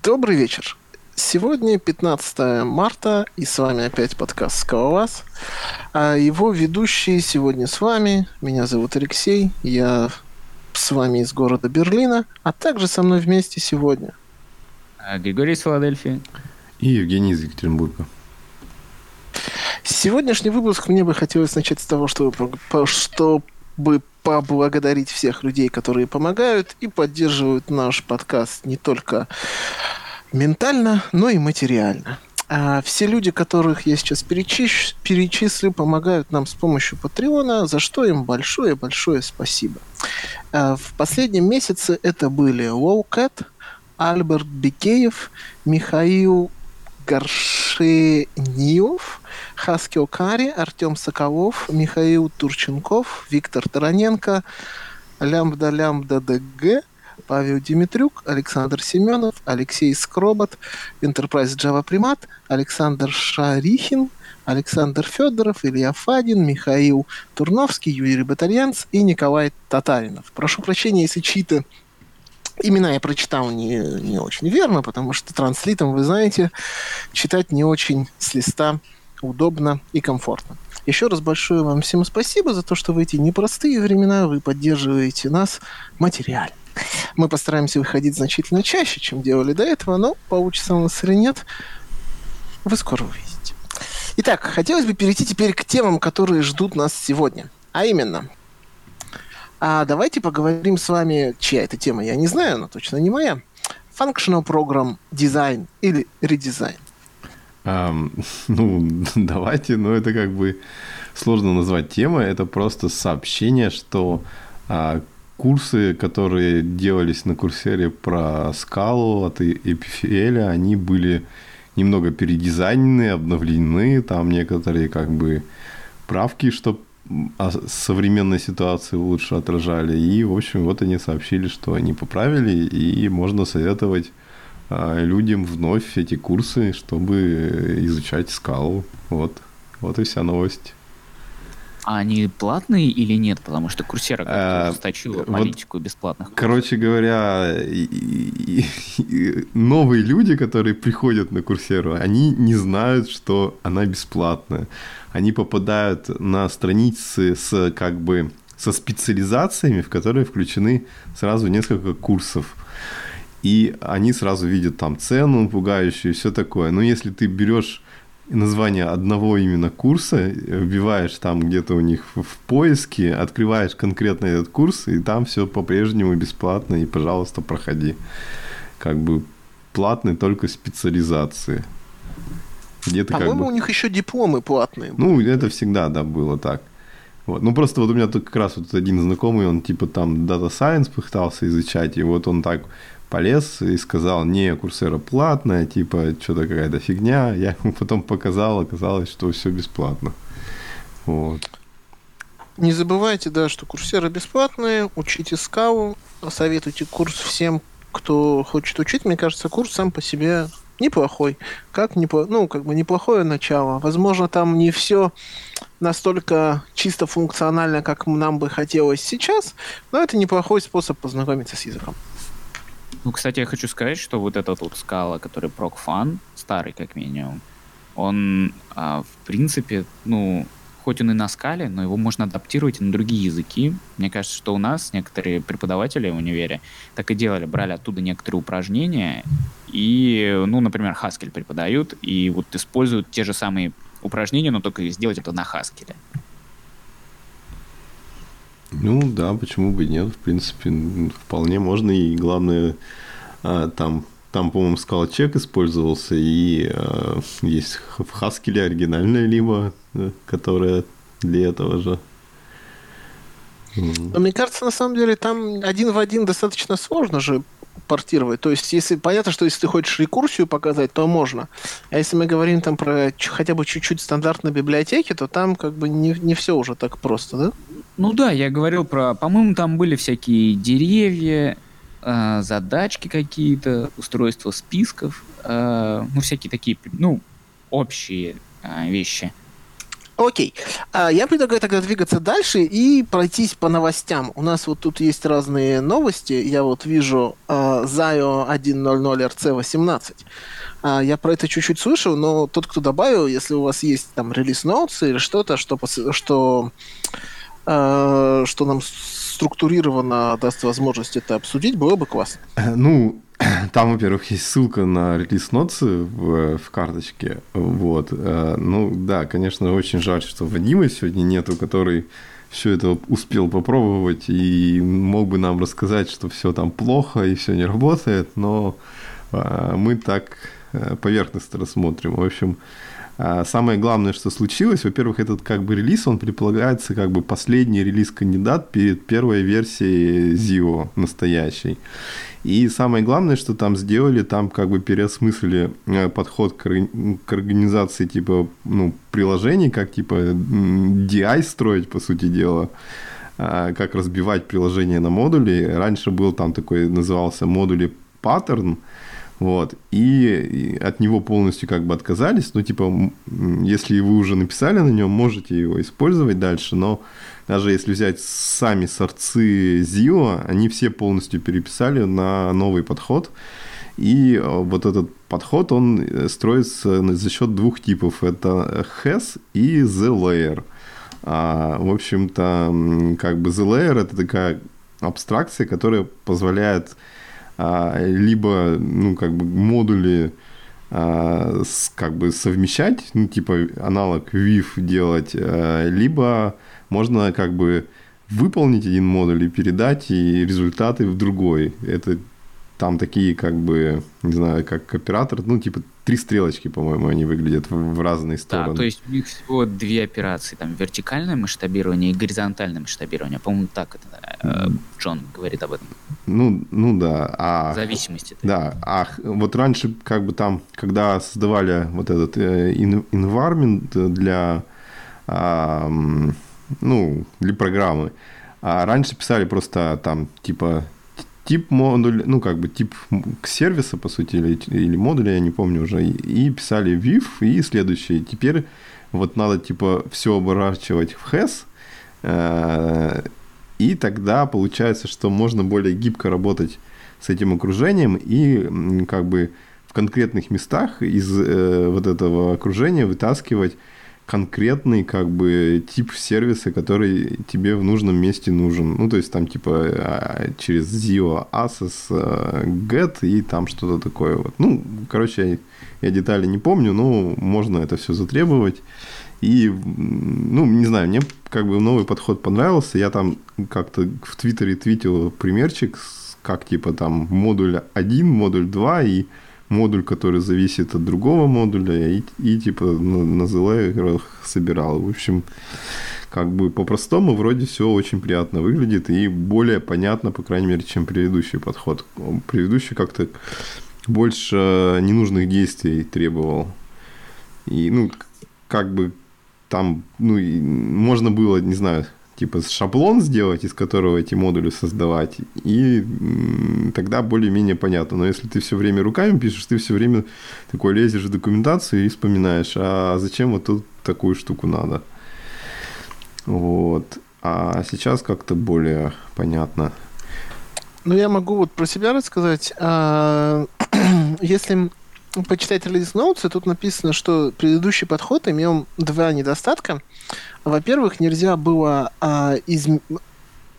Добрый вечер. Сегодня 15 марта, и с вами опять подкаст «Скалолаз». А его ведущие сегодня с вами. Меня зовут Алексей, я с вами из города Берлина, а также со мной вместе сегодня. А, Григорий из Филадельфии. И Евгений из Екатеринбурга. Сегодняшний выпуск мне бы хотелось начать с того, чтобы, чтобы поблагодарить всех людей, которые помогают и поддерживают наш подкаст не только ментально, но и материально. А все люди, которых я сейчас перечис... перечислю, помогают нам с помощью Патреона, за что им большое-большое спасибо. А в последнем месяце это были Лоукэт, Альберт Бекеев, Михаил Горшениев, Хаскил Кари, Артем Соколов, Михаил Турченков, Виктор Тараненко, Лямбда Лямбда ДГ, Павел Димитрюк, Александр Семенов, Алексей Скробот, Enterprise Java Примат, Александр Шарихин, Александр Федоров, Илья Фадин, Михаил Турновский, Юрий Батальянц и Николай Татаринов. Прошу прощения, если чьи-то имена я прочитал не, не очень верно, потому что транслитом, вы знаете, читать не очень с листа удобно и комфортно. Еще раз большое вам всем спасибо за то, что в эти непростые времена вы поддерживаете нас материально. Мы постараемся выходить значительно чаще, чем делали до этого, но получится у нас или нет, вы скоро увидите. Итак, хотелось бы перейти теперь к темам, которые ждут нас сегодня. А именно, а давайте поговорим с вами, чья это тема, я не знаю, но точно не моя. Functional Program Design или Redesign. Um, ну, давайте, но это как бы сложно назвать темой. Это просто сообщение, что а, курсы, которые делались на курсере про скалу от EPFL, они были немного передизайнены, обновлены. Там некоторые как бы правки, чтобы современной ситуации лучше отражали. И, в общем, вот они сообщили, что они поправили, и можно советовать а, людям вновь эти курсы, чтобы изучать скалу. Вот. Вот и вся новость. А они платные или нет? Потому что Курсера как-то ужесточила политику вот, бесплатных. Короче говоря, новые люди, которые приходят на Курсеру, они не знают, что она бесплатная. Они попадают на страницы с как бы со специализациями, в которые включены сразу несколько курсов. И они сразу видят там цену пугающую и все такое. Но если ты берешь название одного именно курса, вбиваешь там где-то у них в поиске, открываешь конкретно этот курс, и там все по-прежнему бесплатно, и, пожалуйста, проходи. Как бы платные только специализации. Где-то По-моему, как бы... у них еще дипломы платные. Ну, это всегда, да, было так. Вот. Ну, просто вот у меня тут как раз вот один знакомый, он типа там Data Science пытался изучать, и вот он так полез и сказал, не, курсера платная, типа, что-то какая-то фигня. Я ему потом показал, оказалось, что все бесплатно. Вот. Не забывайте, да, что курсеры бесплатные, учите скалу, советуйте курс всем, кто хочет учить. Мне кажется, курс сам по себе неплохой. Как непло... ну, как бы неплохое начало. Возможно, там не все настолько чисто функционально, как нам бы хотелось сейчас, но это неплохой способ познакомиться с языком. Ну, кстати, я хочу сказать, что вот этот вот скала, который прокфан, старый как минимум, он, а, в принципе, ну, хоть он и на скале, но его можно адаптировать на другие языки. Мне кажется, что у нас некоторые преподаватели в универе так и делали, брали оттуда некоторые упражнения и, ну, например, Haskell преподают и вот используют те же самые упражнения, но только сделать это на Haskell. Ну да, почему бы нет, в принципе, вполне можно, и главное, а, там, там по-моему, скалчек использовался, и э, есть в Хаскеле оригинальная либо, э, которая для этого же. Но мне кажется, на самом деле, там один в один достаточно сложно же портировать. То есть, если понятно, что если ты хочешь рекурсию показать, то можно. А если мы говорим там про хотя бы чуть-чуть стандартной библиотеки, то там как бы не, не все уже так просто, да? Ну да, я говорил про, по-моему, там были всякие деревья, э, задачки какие-то, устройство списков, э, ну всякие такие, ну общие э, вещи. Окей. А, я предлагаю тогда двигаться дальше и пройтись по новостям. У нас вот тут есть разные новости. Я вот вижу Zayo 1.0.0 RC18. Uh, я про это чуть-чуть слышал, но тот, кто добавил, если у вас есть там релиз ноутс или что-то, что, что, uh, что нам структурированно даст возможность это обсудить, было бы классно. Ну, Там, во-первых, есть ссылка на релиз ноцы в, в карточке. Вот. Э, ну да, конечно, очень жаль, что Вадима сегодня нету, который все это успел попробовать и мог бы нам рассказать, что все там плохо и все не работает, но э, мы так э, поверхностно рассмотрим. В общем, Самое главное, что случилось, во-первых, этот как бы релиз, он предполагается как бы последний релиз-кандидат перед первой версией ZIO настоящей. И самое главное, что там сделали, там как бы переосмыслили э, подход к, к организации типа ну, приложений, как типа DI строить, по сути дела а, как разбивать приложение на модули. Раньше был там такой, назывался модули паттерн, вот, и от него полностью как бы отказались, ну, типа, если вы уже написали на нем, можете его использовать дальше, но даже если взять сами сорцы Zio, они все полностью переписали на новый подход. И э, вот этот подход, он э, строится за счет двух типов. Это has и the layer. А, в общем-то, как бы the layer это такая абстракция, которая позволяет либо, ну, как бы модули а, как бы совмещать, ну, типа аналог VIF делать, а, либо можно как бы выполнить один модуль и передать и результаты в другой. Это там такие как бы, не знаю, как оператор, ну, типа три стрелочки, по-моему, они выглядят в, в разные стороны. Да, то есть у них всего две операции, там вертикальное масштабирование и горизонтальное масштабирование. По-моему, так это э, Джон говорит об этом. Ну, ну да. А, Зависимости. Да, а вот раньше как бы там, когда создавали вот этот э, environment для э, ну, для программы. А раньше писали просто там, типа, тип модуль, ну, как бы тип сервиса, по сути, или, или модуля, я не помню уже, и писали VIF и следующий. Теперь вот надо, типа, все оборачивать в HAS, э, и тогда получается, что можно более гибко работать с этим окружением и как бы в конкретных местах из э, вот этого окружения вытаскивать конкретный как бы тип сервиса, который тебе в нужном месте нужен. Ну, то есть там типа а, через Zio, Asus, э, Get и там что-то такое вот. Ну, короче, я, я детали не помню, но можно это все затребовать. И, ну, не знаю, мне как бы новый подход понравился. Я там как-то в Твиттере твитил примерчик, как типа там модуль 1, модуль 2 и модуль, который зависит от другого модуля, и, и типа на, на ZLA собирал. В общем, как бы по-простому вроде все очень приятно выглядит и более понятно, по крайней мере, чем предыдущий подход. Предыдущий как-то больше ненужных действий требовал. И, ну, как бы там, ну, можно было, не знаю, типа шаблон сделать, из которого эти модули создавать, и тогда более-менее понятно. Но если ты все время руками пишешь, ты все время такой лезешь в документацию и вспоминаешь, а зачем вот тут такую штуку надо. Вот. А сейчас как-то более понятно. Ну, я могу вот про себя рассказать. А, если почитать релиз ноутсы, тут написано, что предыдущий подход имел два недостатка. Во-первых, нельзя было а, из...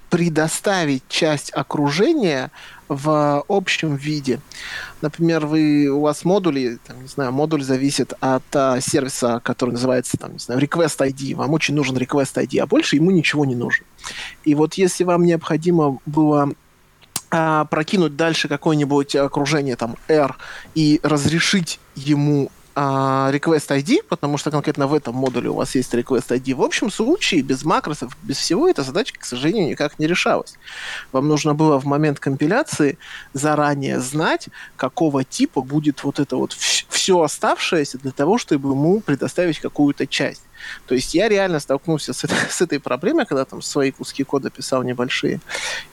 предоставить часть окружения в общем виде. Например, вы, у вас модули, там, не знаю, модуль зависит от а, сервиса, который называется, там, не знаю, request ID. Вам очень нужен request ID, а больше ему ничего не нужно. И вот если вам необходимо было а, прокинуть дальше какое-нибудь окружение, там, R, и разрешить ему а, request ID, потому что конкретно в этом модуле у вас есть request ID. В общем случае, без макросов, без всего, эта задача, к сожалению, никак не решалась. Вам нужно было в момент компиляции заранее знать, какого типа будет вот это вот все оставшееся для того, чтобы ему предоставить какую-то часть. То есть я реально столкнулся с, с этой проблемой, когда там свои куски кода писал небольшие,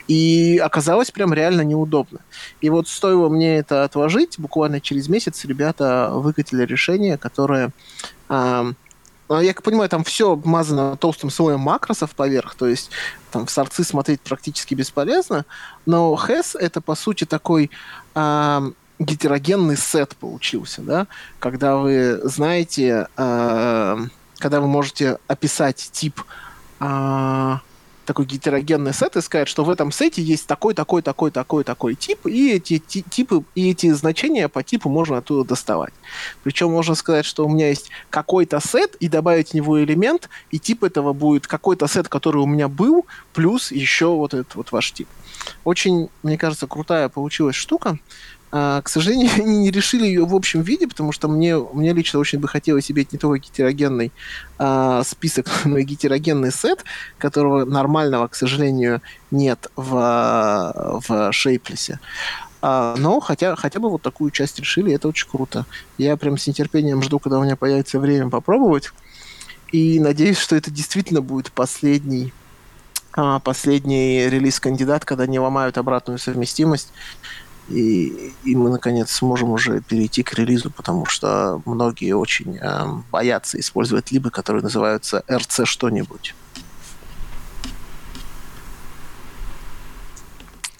и оказалось прям реально неудобно. И вот стоило мне это отложить, буквально через месяц ребята выкатили решение, которое А я как понимаю, там все обмазано толстым слоем макросов поверх, то есть там в сорцы смотреть практически бесполезно, но HES это по сути такой э, гетерогенный сет получился, да, когда вы знаете, э, когда вы можете описать тип э, такой гетерогенный сет и сказать, что в этом сете есть такой, такой, такой, такой, такой тип, и эти типы, и эти значения по типу можно оттуда доставать. Причем можно сказать, что у меня есть какой-то сет, и добавить в него элемент, и тип этого будет какой-то сет, который у меня был, плюс еще вот этот вот ваш тип. Очень, мне кажется, крутая получилась штука. А, к сожалению, они не решили ее в общем виде, потому что мне, мне лично очень бы хотелось иметь не только гетерогенный а, список, но и гетерогенный сет, которого нормального, к сожалению, нет в, в Shapeless. А, но хотя, хотя бы вот такую часть решили, это очень круто. Я прям с нетерпением жду, когда у меня появится время попробовать. И надеюсь, что это действительно будет последний а, последний релиз-кандидат, когда не ломают обратную совместимость и, и мы, наконец, сможем уже перейти к релизу, потому что многие очень э, боятся использовать либо, которые называются RC что-нибудь.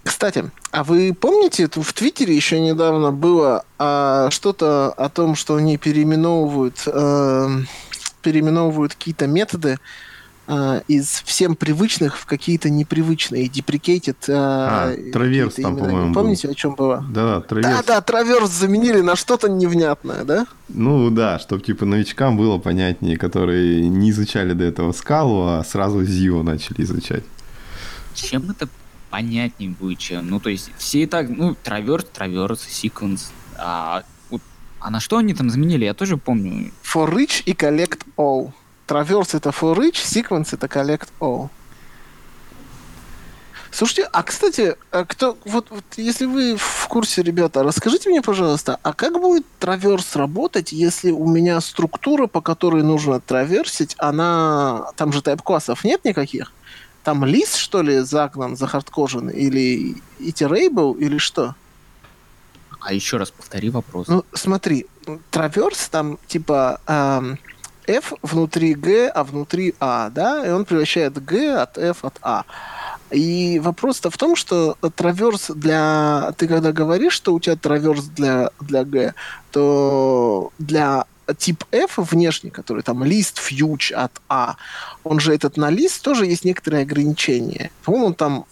Кстати, а вы помните, в Твиттере еще недавно было а, что-то о том, что они переименовывают, э, переименовывают какие-то методы, э, из всем привычных в какие-то непривычные, deprecated. Э, а, траверс там, по-моему, Помните, был. о чем было? Да, траверс. Да, да, траверс заменили на что-то невнятное, да? Ну да, чтобы типа новичкам было понятнее, которые не изучали до этого скалу, а сразу Зио начали изучать. Чем это понятнее будет, чем? Ну, то есть, все и так, ну, траверс, траверс, секвенс, а, а на что они там заменили, я тоже помню. For rich и collect all. Traverse это for each, sequence это collect all. Слушайте, а кстати, а кто, вот, вот если вы в курсе, ребята, расскажите мне, пожалуйста, а как будет траверс работать, если у меня структура, по которой нужно траверсить, она... Там же тайп-классов нет никаких? Там лист, что ли, загнан, захардкожен? Или iterable, или что? А еще раз повтори вопрос. Ну, смотри, траверс там, типа, эм, F внутри G, а внутри A, да, и он превращает G от F от A. И вопрос-то в том, что траверс для... Ты когда говоришь, что у тебя траверс для, для G, то для тип F внешний, который там лист фьюч от А, он же этот на лист тоже есть некоторые ограничения. По-моему, он там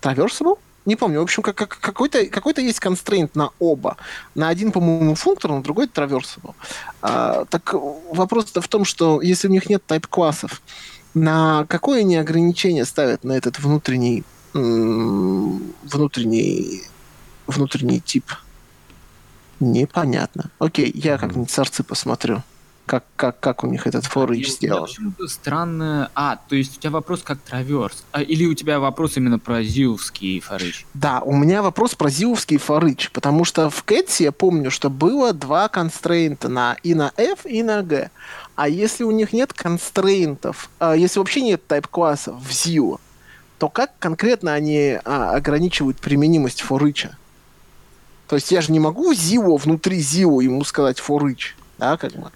traversable? Не помню. В общем, как, как, какой-то, какой-то есть констрейнт на оба. На один, по-моему, функтор, на другой traversable. А, так вопрос-то в том, что если у них нет тайп-классов, на какое они ограничение ставят на этот внутренний внутренний внутренний тип? Непонятно. Окей, я как-нибудь сорцы посмотрю как, как, как у них этот форыч сделал. Почему-то странно. А, то есть у тебя вопрос как траверс. А, или у тебя вопрос именно про зиовский форыч? Да, у меня вопрос про зиовский форыч, потому что в Кэтсе я помню, что было два констрейнта на и на F, и на G. А если у них нет констрейнтов, а если вообще нет тайп-классов в ZIO, то как конкретно они а, ограничивают применимость форыча? То есть я же не могу ZIO внутри ZIO ему сказать форыч, да, как бы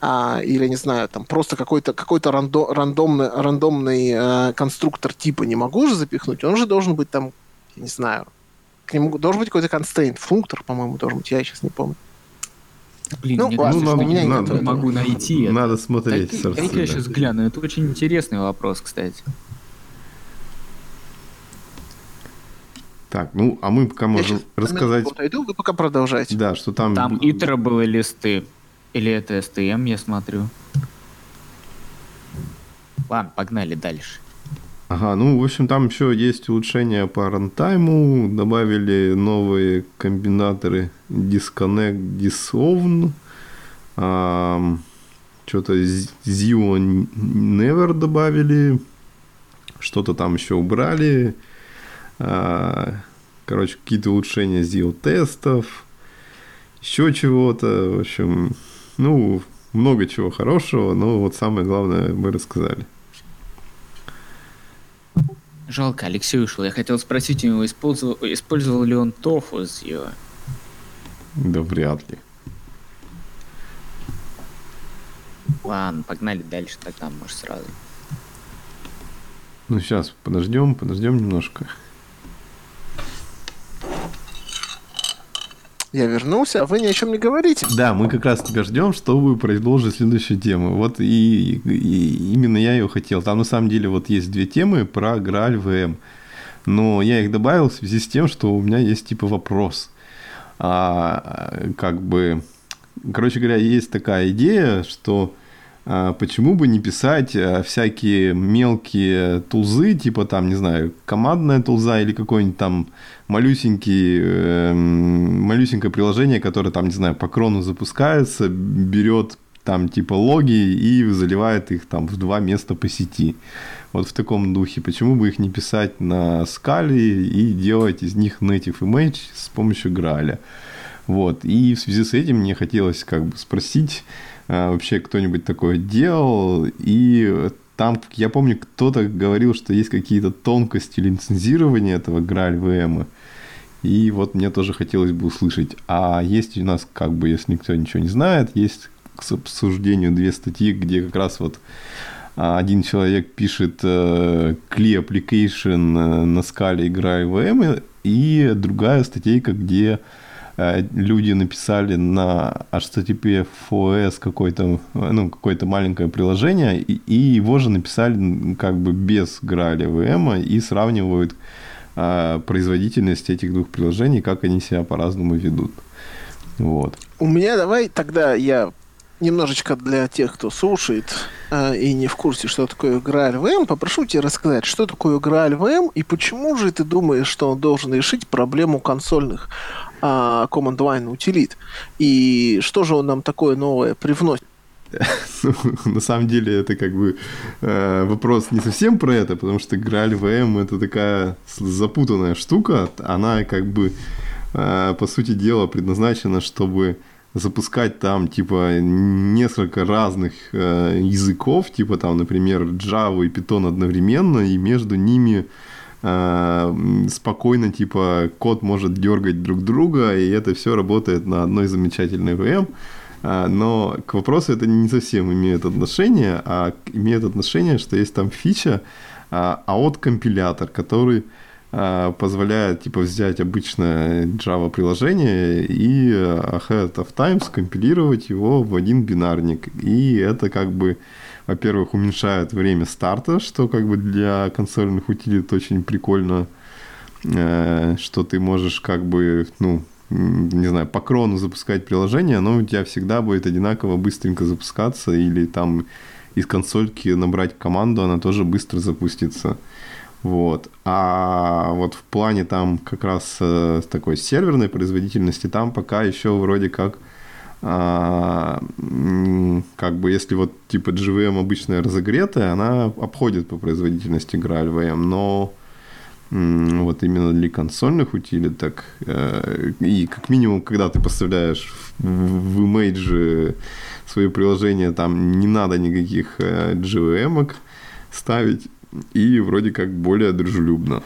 а, или, не знаю, там просто какой-то какой рандо, рандомный, рандомный э, конструктор типа не могу же запихнуть, он же должен быть там, я не знаю, к нему должен быть какой-то констрейнт, функтор, по-моему, должен быть, я сейчас не помню. Блин, ну, кажется, ну, я надо, не могу найти. Надо это. смотреть. Так, сорцы, я сейчас гляну, это очень интересный вопрос, кстати. Так, ну, а мы пока можем рассказать... Я иду, вы пока продолжайте. Да, что там... Там итера были листы. Или это STM, я смотрю. Ладно, погнали дальше. Ага, ну, в общем, там еще есть улучшения по рантайму, добавили новые комбинаторы Disconnect, Dissolve, а, что-то Zio Never добавили, что-то там еще убрали, а, короче, какие-то улучшения Zio тестов, еще чего-то, в общем, ну, много чего хорошего, но вот самое главное мы рассказали. Жалко, Алексей ушел. Я хотел спросить у него, использовал, использовал ли он тофу с ее. Да вряд ли. Ладно, погнали дальше тогда, может, сразу. Ну, сейчас, подождем, подождем немножко. Я вернулся, а вы ни о чем не говорите. Да, мы как раз тебя ждем, чтобы продолжить следующую тему. Вот и, и именно я ее хотел. Там на самом деле вот есть две темы про Грааль ВМ. Но я их добавил в связи с тем, что у меня есть типа вопрос. А, как бы, короче говоря, есть такая идея, что почему бы не писать а, всякие мелкие тулзы, типа там, не знаю, командная тулза или какой-нибудь там малюсенький, э, малюсенькое приложение, которое там, не знаю, по крону запускается, берет там типа логи и заливает их там в два места по сети. Вот в таком духе. Почему бы их не писать на скале и делать из них native image с помощью Граля? Вот. И в связи с этим мне хотелось как бы спросить, а, вообще кто-нибудь такое делал, и там, я помню, кто-то говорил, что есть какие-то тонкости лицензирования этого Граль ВМ. И вот мне тоже хотелось бы услышать. А есть у нас, как бы, если никто ничего не знает, есть к обсуждению две статьи, где как раз вот а, один человек пишет э, CLI Application э, на скале игра ВМ, и другая статейка, где люди написали на HTTP FOS какое-то, ну, какое-то маленькое приложение, и, и его же написали как бы без Граля VM и сравнивают а, производительность этих двух приложений, как они себя по-разному ведут. Вот. У меня давай тогда я немножечко для тех, кто слушает э, и не в курсе, что такое ВМ, попрошу тебя рассказать, что такое ВМ и почему же ты думаешь, что он должен решить проблему консольных э, Command Line утилит. И что же он нам такое новое привносит? Ну, на самом деле это как бы э, вопрос не совсем про это, потому что ВМ это такая запутанная штука, она как бы э, по сути дела предназначена, чтобы запускать там, типа, несколько разных э, языков, типа там, например, Java и Python одновременно, и между ними спокойно, типа, код может дергать друг друга, и это все работает на одной замечательной VM. Э, но к вопросу это не совсем имеет отношение, а имеет отношение, что есть там фича, а от компилятор, который а, позволяет типа взять обычное Java приложение и ahead of time скомпилировать его в один бинарник. И это как бы, во-первых, уменьшает время старта, что как бы для консольных утилит очень прикольно, э, что ты можешь как бы, ну, не знаю, по крону запускать приложение, оно у тебя всегда будет одинаково быстренько запускаться, или там из консольки набрать команду, она тоже быстро запустится. Вот. А вот в плане там как раз э, такой серверной производительности там пока еще вроде как а, как бы если вот типа GVM обычная разогретая, она обходит по производительности Graal VM, но вот именно для консольных утилиток э, и как минимум, когда ты поставляешь в, Image свое приложение, там не надо никаких э, GVM ставить, и вроде как более дружелюбно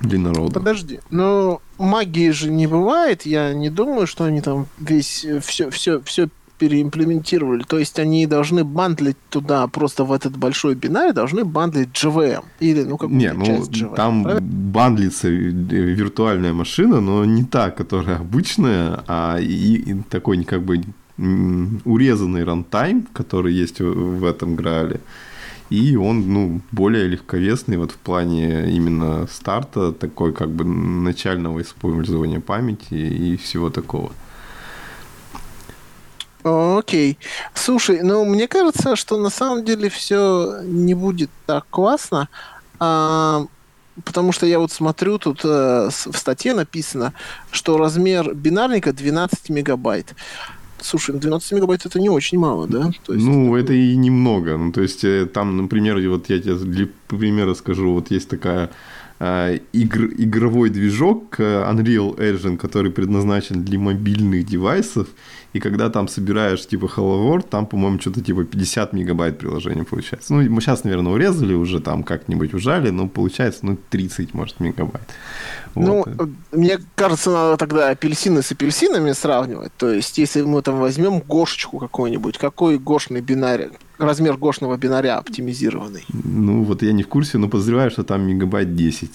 для народа. Подожди, но магии же не бывает, я не думаю, что они там весь все, все, все переимплементировали. То есть они должны бандлить туда просто в этот большой бинарь, должны бандлить GVM. Или ну какую Не, ну часть GVM, там правильно? бандлится виртуальная машина, но не та, которая обычная, а и, и такой как бы урезанный рантайм, который есть в этом Граале и он, ну, более легковесный вот в плане именно старта, такой как бы начального использования памяти и всего такого. Окей. Слушай, ну мне кажется, что на самом деле все не будет так классно, а, потому что я вот смотрю, тут а, в статье написано, что размер бинарника 12 мегабайт. Слушай, 12 ну, мегабайт это не очень мало, да? То есть ну, это, это и немного. Ну, то есть, э, там, например, вот я тебе для примера скажу, вот есть такая э, игр, игровой движок Unreal Engine, который предназначен для мобильных девайсов, и когда там собираешь типа Hello World, там, по-моему, что-то типа 50 мегабайт приложения получается. Ну, мы сейчас, наверное, урезали уже, там как-нибудь ужали, но получается, ну, 30, может, мегабайт. Ну, вот. мне кажется, надо тогда апельсины с апельсинами сравнивать. То есть, если мы там возьмем гошечку какую-нибудь, какой гошный бинарь, размер гошного бинаря оптимизированный? Ну, вот я не в курсе, но подозреваю, что там мегабайт 10.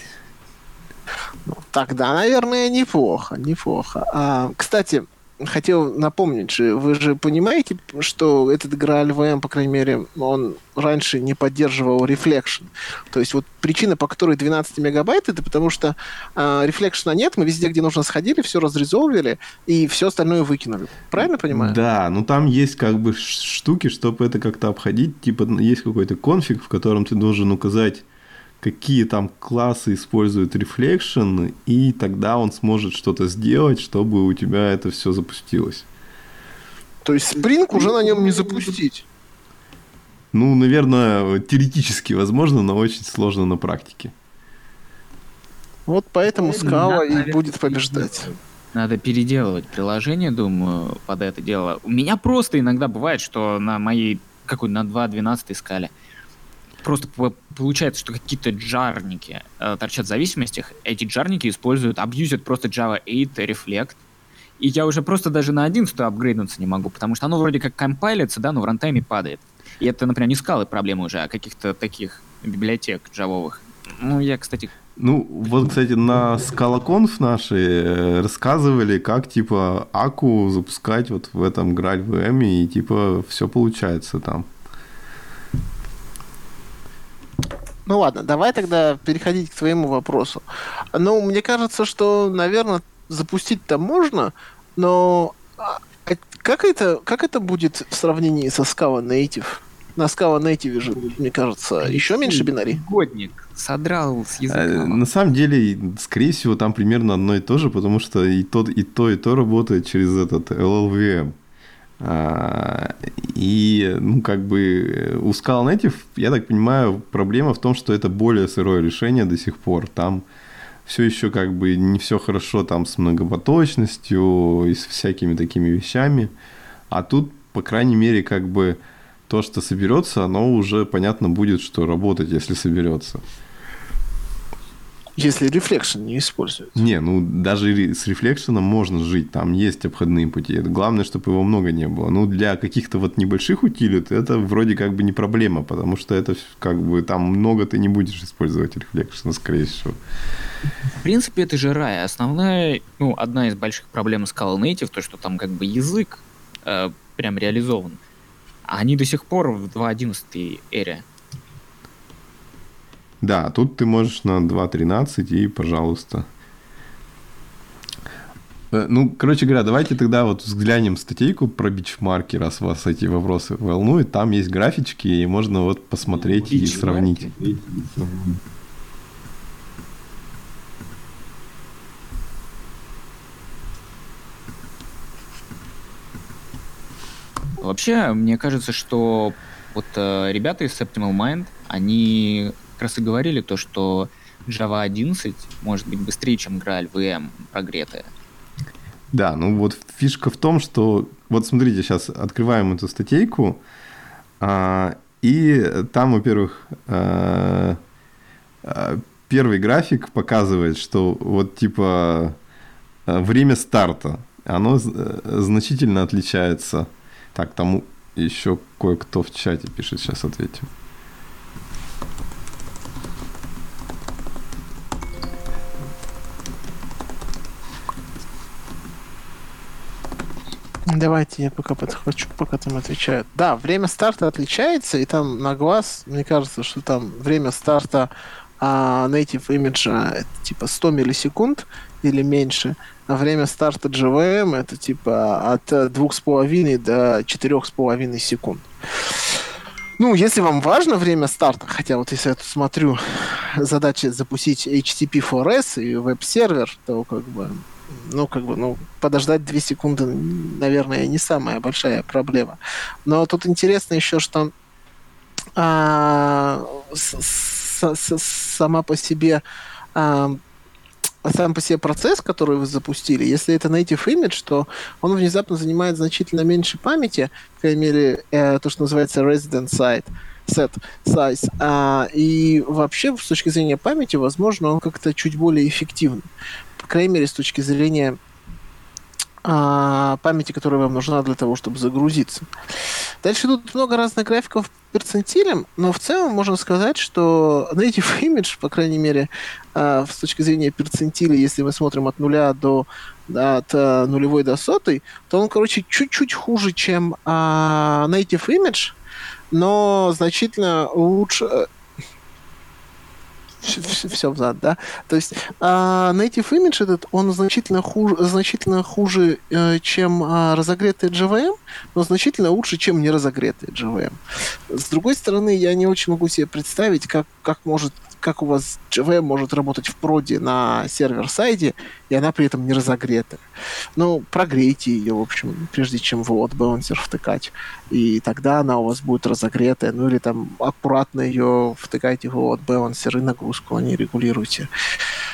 Ну, тогда, наверное, неплохо, неплохо. А, кстати, хотел напомнить вы же понимаете, что этот Graal VM, по крайней мере, он раньше не поддерживал Reflection. То есть вот причина, по которой 12 мегабайт, это потому что э, Reflection нет, мы везде, где нужно, сходили, все разрезовывали и все остальное выкинули. Правильно понимаю? Да, но там есть как бы штуки, чтобы это как-то обходить. Типа есть какой-то конфиг, в котором ты должен указать какие там классы используют Reflection, и тогда он сможет что-то сделать, чтобы у тебя это все запустилось. То есть Spring уже на нем не запустить? Ну, наверное, теоретически возможно, но очень сложно на практике. Вот поэтому скала и будет побеждать. Надо переделывать приложение, думаю, под это дело. У меня просто иногда бывает, что на моей какой на 2.12 скале просто получается, что какие-то джарники э, торчат в зависимостях, эти джарники используют, абьюзят просто Java 8 Reflect, и я уже просто даже на 11 апгрейднуться не могу, потому что оно вроде как компайлится, да, но в рантайме падает. И это, например, не скалы проблемы уже, а каких-то таких библиотек джавовых. Ну, я, кстати... Ну, вот, кстати, на ScalaConf наши э, рассказывали, как, типа, Аку запускать вот в этом Граль VM, и, типа, все получается там. Ну ладно, давай тогда переходить к твоему вопросу. Ну, мне кажется, что, наверное, запустить-то можно, но а, как это, как это будет в сравнении со Scala Native? На Scala Native же, мне кажется, еще меньше бинарий. Годник содрал с языка. Э, на самом деле, скорее всего, там примерно одно и то же, потому что и то, и то, и то работает через этот LLVM. А, и, ну, как бы у Scala Native, я так понимаю, проблема в том, что это более сырое решение до сих пор. Там все еще как бы не все хорошо там с многопоточностью и с всякими такими вещами. А тут, по крайней мере, как бы то, что соберется, оно уже понятно будет, что работать, если соберется. Если reflection не используют. Не, ну даже с reflection ом можно жить, там есть обходные пути. Главное, чтобы его много не было. Ну, для каких-то вот небольших утилит это вроде как бы не проблема, потому что это как бы там много ты не будешь использовать reflection а, скорее всего. В принципе, это же рай. Основная, ну, одна из больших проблем Scala Native, то, что там как бы язык э, прям реализован. А они до сих пор в 2.11 эре. Да, тут ты можешь на 2.13 и, пожалуйста. Э, ну, короче говоря, давайте тогда вот взглянем статейку про бичмарки, раз вас эти вопросы волнуют. Там есть графички, и можно вот посмотреть и сравнить. Вообще, мне кажется, что вот э, ребята из Optimal Mind, они как раз и говорили то, что Java 11 может быть быстрее, чем Graal VM прогретая. Да, ну вот фишка в том, что вот смотрите, сейчас открываем эту статейку, а, и там, во-первых, а, а, первый график показывает, что вот типа а, время старта, оно значительно отличается. Так, там еще кое-кто в чате пишет, сейчас ответим. Давайте я пока подхвачу, пока там отвечают. Да, время старта отличается, и там на глаз, мне кажется, что там время старта а, native image это типа 100 миллисекунд или меньше, а время старта JVM это типа от 2,5 до 4,5 секунд. Ну, если вам важно время старта, хотя вот если я тут смотрю задача запустить HTTP 4S и веб-сервер, то как бы ну, как бы, ну, подождать 2 секунды, наверное, не самая большая проблема. Но тут интересно еще, что а, с, с, сама по себе а, сам по себе процесс, который вы запустили, если это native image, то он внезапно занимает значительно меньше памяти, по крайней мере, э, то, что называется resident site, set size. А, и вообще, с точки зрения памяти, возможно, он как-то чуть более эффективный. По крайней мере, с точки зрения а, памяти, которая вам нужна для того, чтобы загрузиться. Дальше тут много разных графиков перцентилем, но в целом можно сказать, что native image, по крайней мере, а, с точки зрения перцентиля, если мы смотрим от нуля до от а, нулевой до сотой, то он, короче, чуть-чуть хуже, чем native image, но значительно лучше, все взад, да. То есть а, Native Image этот, он значительно хуже, значительно хуже э, чем а, разогретый JVM, но значительно лучше, чем не разогретый JVM. С другой стороны, я не очень могу себе представить, как, как может как у вас JVM может работать в проде на сервер-сайде, и она при этом не разогрета. Ну, прогрейте ее, в общем, прежде чем в load balancer втыкать. И тогда она у вас будет разогретая. Ну, или там аккуратно ее втыкайте в load balancer и нагрузку они регулируйте.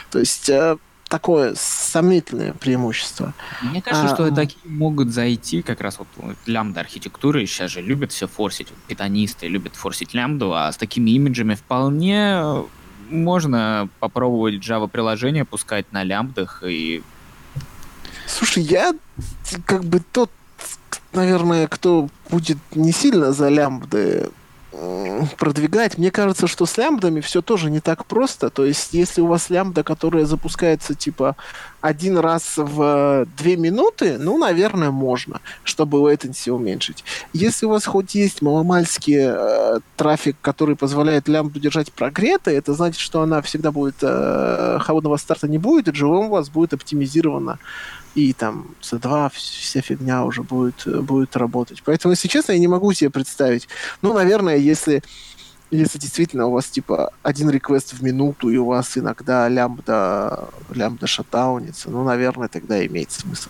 То есть э, такое сомнительное преимущество. Мне кажется, а, что такие могут зайти как раз вот лямбда архитектуры. Сейчас же любят все форсить. Вот, питонисты любят форсить лямбду, а с такими имиджами вполне можно попробовать Java приложение пускать на лямбдах и... Слушай, я как бы тот, наверное, кто будет не сильно за лямбды продвигать. Мне кажется, что с лямбдами все тоже не так просто. То есть, если у вас лямбда, которая запускается типа один раз в две минуты, ну, наверное, можно, чтобы latency уменьшить. Если у вас хоть есть маломальский э, трафик, который позволяет лямбду держать прогретой, это значит, что она всегда будет э, холодного старта не будет, и живом у вас будет оптимизировано и там за два вся фигня уже будет, будет работать. Поэтому, если честно, я не могу себе представить. Ну, наверное, если, если действительно у вас типа один реквест в минуту, и у вас иногда лямбда, лямбда шатаунится, ну, наверное, тогда имеет смысл.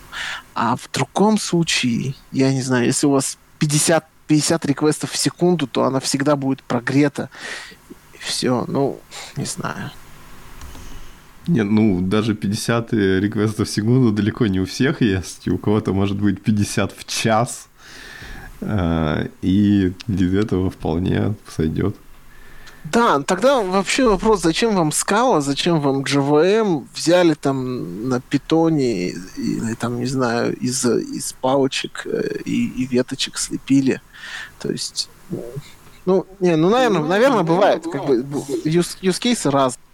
А в другом случае, я не знаю, если у вас 50, 50 реквестов в секунду, то она всегда будет прогрета. Все, ну, не знаю. Не, ну, даже 50 реквестов в секунду далеко не у всех есть. У кого-то может быть 50 в час. А, и для этого вполне сойдет. Да, тогда вообще вопрос, зачем вам скала, зачем вам JVM, взяли там на питоне или там, не знаю, из, из палочек э, и, и веточек слепили. То есть, ну, не, ну, наверное, ну, наверное, бывает, как бы, use, use cases разные.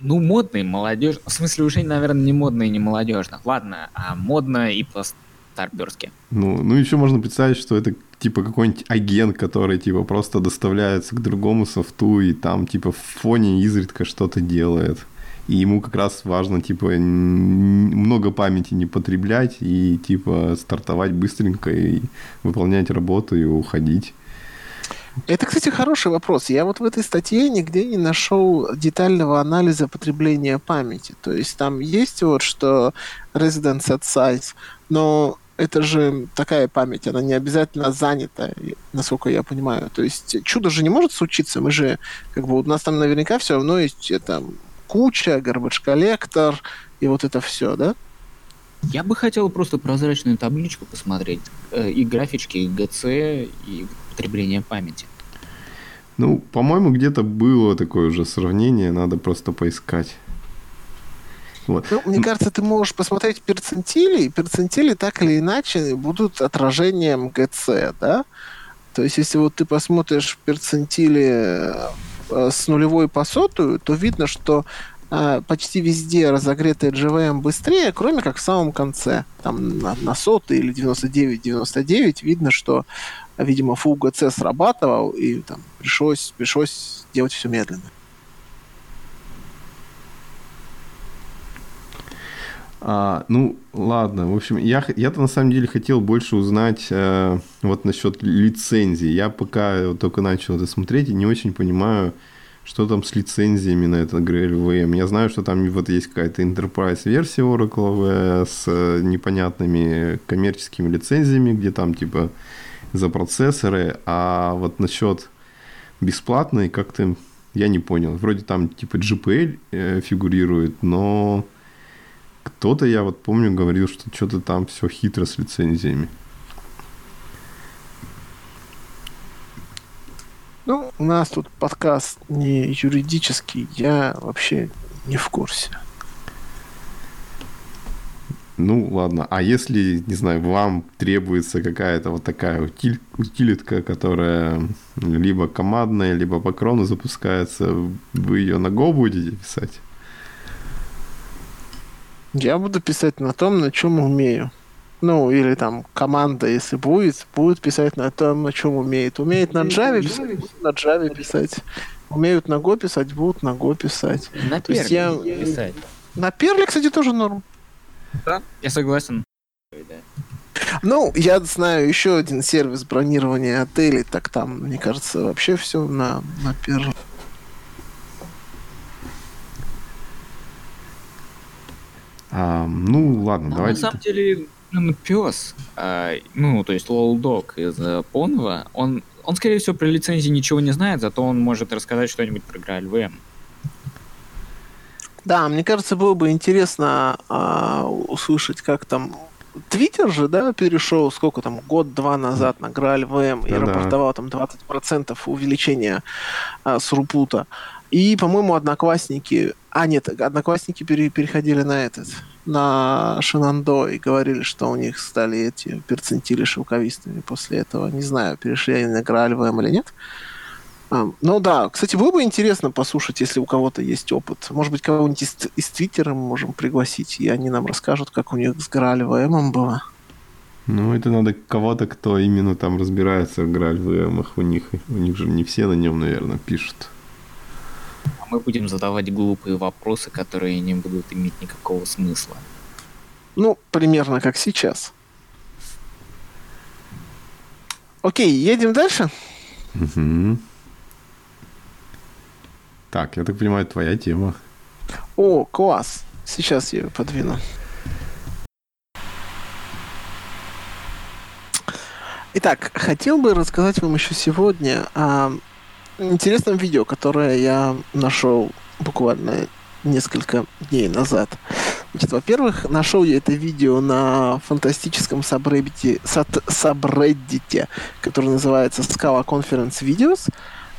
Ну, модный, молодежь. В смысле, уже, наверное, не модно и не молодежно. Ладно, а модно и по-старперски. Ну, ну, еще можно представить, что это типа какой-нибудь агент, который типа просто доставляется к другому софту и там типа в фоне изредка что-то делает. И ему как раз важно, типа, много памяти не потреблять и, типа, стартовать быстренько и выполнять работу и уходить. Это, кстати, хороший вопрос. Я вот в этой статье нигде не нашел детального анализа потребления памяти. То есть там есть вот что resident set size, но это же такая память, она не обязательно занята, насколько я понимаю. То есть чудо же не может случиться. Мы же, как бы, у нас там наверняка все равно есть там куча, garbage коллектор и вот это все, да? Я бы хотел просто прозрачную табличку посмотреть, э, и графички, и ГЦ, и потребление памяти. Ну, по-моему, где-то было такое уже сравнение, надо просто поискать. Вот. Ну, мне кажется, ты можешь посмотреть перцентили, и перцентили так или иначе будут отражением ГЦ, да? То есть, если вот ты посмотришь перцентили э, с нулевой по сотую, то видно, что э, почти везде разогретый GVM быстрее, кроме как в самом конце. Там на, на сотый или 99-99 видно, что видимо, FUGC срабатывал, и там пришлось, пришлось делать все медленно. А, ну, ладно. В общем, я, я-то на самом деле хотел больше узнать э, вот насчет лицензии. Я пока вот только начал это смотреть и не очень понимаю, что там с лицензиями на этот GraalVM. Я знаю, что там вот есть какая-то enterprise версия Oracle с э, непонятными коммерческими лицензиями, где там типа за процессоры, а вот насчет бесплатной как-то Я не понял. Вроде там типа GPL э, фигурирует, но кто-то, я вот помню, говорил, что что-то там все хитро с лицензиями. Ну, у нас тут подкаст не юридический, я вообще не в курсе. Ну, ладно. А если, не знаю, вам требуется какая-то вот такая утиль, утилитка, которая либо командная, либо по крону запускается, вы ее на Go будете писать? Я буду писать на том, на чем умею. Ну, или там команда, если будет, будет писать на том, на чем умеет. Умеет на Java писать, будут на Java писать. Умеют на Go писать, будут на Go писать. На То есть я- писать. На Перле, кстати, тоже норм. Да, я согласен. Ну, я знаю еще один сервис бронирования отелей, так там, мне кажется, вообще все на, на Перле. А, ну, ладно, Ну, давайте. На самом деле, ну, пес, а, ну, то есть лолдог из э, Понва, он, он, скорее всего, про лицензии ничего не знает, зато он может рассказать что-нибудь про GraalVM. Да, мне кажется, было бы интересно а, услышать, как там Твиттер же, да, перешел сколько там, год-два назад на VM и Да-да. рапортовал там 20% увеличения а, срупута. И, по-моему, одноклассники... А, нет, одноклассники пере- переходили на этот, на Шинандо и говорили, что у них стали эти перцентили шелковистыми после этого. Не знаю, перешли они на VM или нет. А, Ну да, кстати, было бы интересно послушать, если у кого-то есть опыт. Может быть, кого-нибудь из, из Твиттера мы можем пригласить, и они нам расскажут, как у них с ВМом было. Ну, это надо кого-то, кто именно там разбирается в Граль ВМах. У них, у них же не все на нем, наверное, пишут. А мы будем задавать глупые вопросы, которые не будут иметь никакого смысла. Ну, примерно как сейчас. Окей, едем дальше? Мгм. Так, я так понимаю, твоя тема. О, класс. Сейчас я ее подвину. Итак, хотел бы рассказать вам еще сегодня о интересном видео, которое я нашел буквально несколько дней назад. Значит, во-первых, нашел я это видео на фантастическом сабреддите, сабреддите, который называется Scala Conference Videos.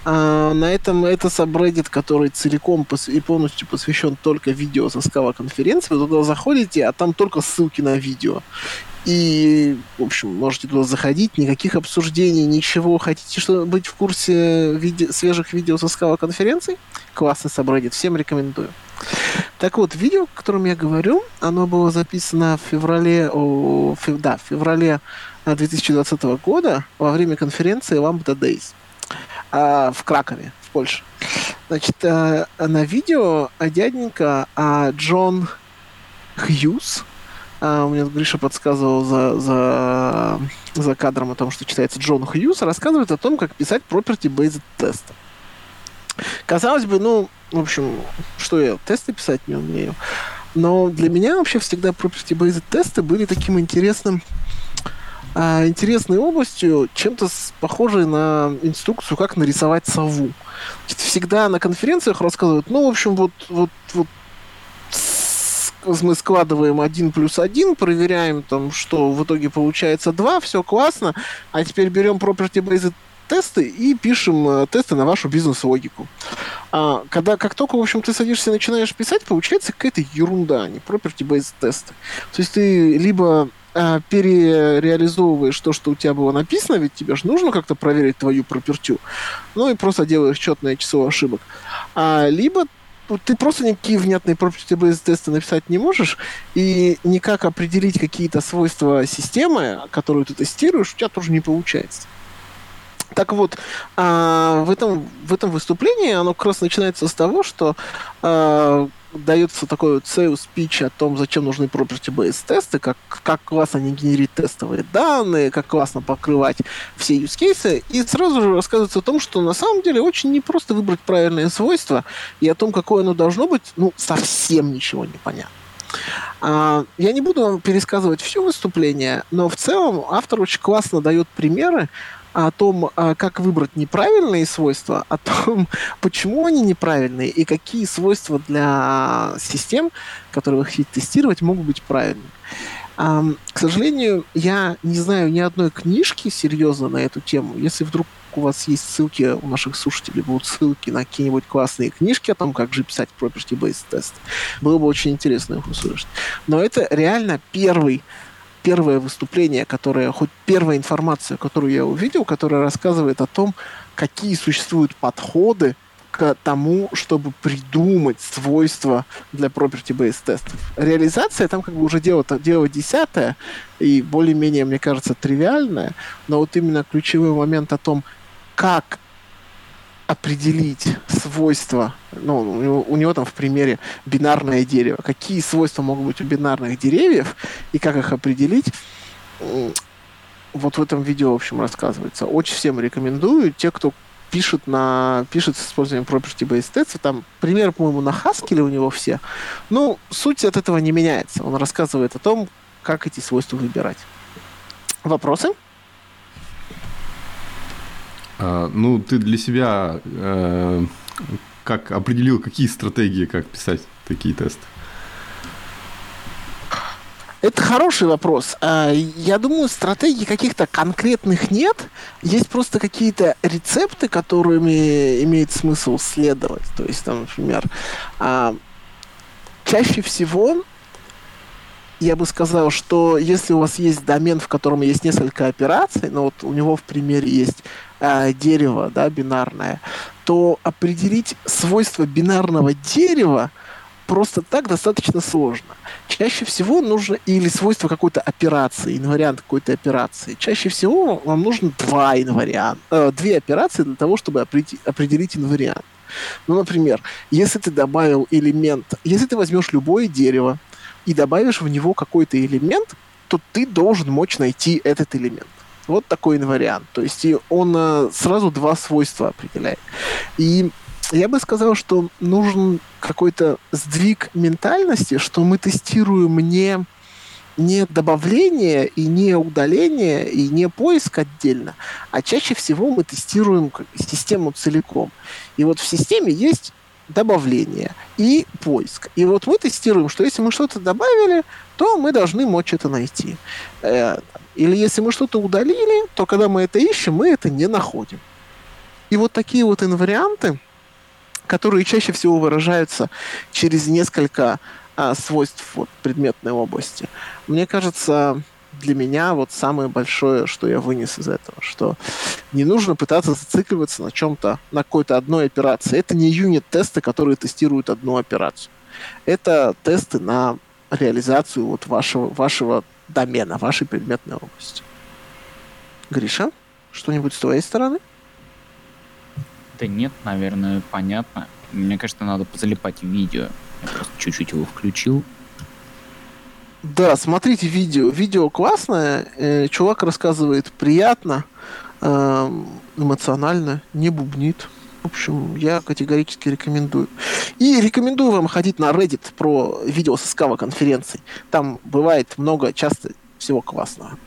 А, на этом это сабреддит, который целиком пос- и полностью посвящен только видео со Scala конференции. Вы туда заходите, а там только ссылки на видео. И, в общем, можете туда заходить, никаких обсуждений, ничего. Хотите что быть в курсе виде- свежих видео со Scala конференций? Классный сабреддит, всем рекомендую. Так вот, видео, о котором я говорю, оно было записано в феврале, о, фев- да, в феврале а, 2020 года во время конференции Lambda Days а, в Кракове, в Польше. Значит, а, на видео а, дяденька а, Джон Хьюз, а, у меня тут Гриша подсказывал за, за, за кадром о том, что читается Джон Хьюз, рассказывает о том, как писать property-based тесты. Казалось бы, ну, в общем, что я тесты писать не умею. Но для меня вообще всегда property-based тесты были таким интересным а, интересной областью, чем-то похожей на инструкцию, как нарисовать сову. Всегда на конференциях рассказывают, ну, в общем, вот, вот, вот мы складываем один плюс один, проверяем там, что в итоге получается 2, все классно, а теперь берем property-based тесты и пишем э, тесты на вашу бизнес-логику. А, когда, как только, в общем, ты садишься и начинаешь писать, получается какая-то ерунда, а не property-based тесты. То есть ты либо а, перереализовываешь то, что у тебя было написано, ведь тебе же нужно как-то проверить твою пропертю, ну и просто делаешь четное число ошибок. А, либо ты просто никакие внятные property-based тесты написать не можешь, и никак определить какие-то свойства системы, которую ты тестируешь, у тебя тоже не получается. Так вот, а, в, этом, в этом выступлении оно как раз начинается с того, что а, дается такой вот sales speech о том, зачем нужны property-based тесты, как, как классно не генерить тестовые данные, как классно покрывать все use cases, и сразу же рассказывается о том, что на самом деле очень непросто выбрать правильные свойства, и о том, какое оно должно быть, ну, совсем ничего не понятно. А, я не буду вам пересказывать все выступление, но в целом автор очень классно дает примеры о том, а, как выбрать неправильные свойства, о том, почему они неправильные и какие свойства для систем, которые вы хотите тестировать, могут быть правильными. К сожалению, я не знаю ни одной книжки серьезно на эту тему. Если вдруг у вас есть ссылки, у наших слушателей будут ссылки на какие-нибудь классные книжки о том, как же писать property-based тест, было бы очень интересно их услышать. Но это реально первый первое выступление, которое, хоть первая информация, которую я увидел, которая рассказывает о том, какие существуют подходы к тому, чтобы придумать свойства для property-based тестов. Реализация там как бы уже дело, дело десятое и более-менее, мне кажется, тривиальное, но вот именно ключевой момент о том, как определить свойства, ну, у него, у него там в примере бинарное дерево, какие свойства могут быть у бинарных деревьев и как их определить, вот в этом видео, в общем, рассказывается. Очень всем рекомендую. Те, кто пишут на пишет с использованием property based tests. Там пример, по-моему, на Haskell у него все. Ну, суть от этого не меняется. Он рассказывает о том, как эти свойства выбирать. Вопросы? А, ну, ты для себя э, как определил, какие стратегии, как писать такие тесты? Это хороший вопрос. А, я думаю, стратегий каких-то конкретных нет. Есть просто какие-то рецепты, которыми имеет смысл следовать. То есть, там, например, а, чаще всего я бы сказал, что если у вас есть домен, в котором есть несколько операций, ну вот у него в примере есть э, дерево, да, бинарное, то определить свойства бинарного дерева просто так достаточно сложно. Чаще всего нужно или свойство какой-то операции, инвариант какой-то операции. Чаще всего вам нужно два инварианта, э, две операции для того, чтобы определить, инвариант. Ну, например, если ты добавил элемент, если ты возьмешь любое дерево и добавишь в него какой-то элемент, то ты должен мочь найти этот элемент. Вот такой инвариант. То есть и он э, сразу два свойства определяет. И я бы сказал, что нужен какой-то сдвиг ментальности, что мы тестируем не, не добавление и не удаление и не поиск отдельно, а чаще всего мы тестируем систему целиком. И вот в системе есть добавление и поиск. И вот мы тестируем, что если мы что-то добавили, то мы должны мочь это найти. Э, или если мы что-то удалили, то когда мы это ищем, мы это не находим. И вот такие вот инварианты, которые чаще всего выражаются через несколько а, свойств вот, предметной области. Мне кажется, для меня вот самое большое, что я вынес из этого, что не нужно пытаться зацикливаться на чем-то, на какой-то одной операции. Это не юнит-тесты, которые тестируют одну операцию. Это тесты на реализацию вот вашего, вашего домена, вашей предметной области. Гриша, что-нибудь с твоей стороны? Да нет, наверное, понятно. Мне кажется, надо залипать видео. Я просто чуть-чуть его включил. Да, смотрите видео. Видео классное. Э, чувак рассказывает приятно, э, эмоционально, не бубнит. В общем, я категорически рекомендую. И рекомендую вам ходить на Reddit про видео со скава конференций. Там бывает много, часто всего классного.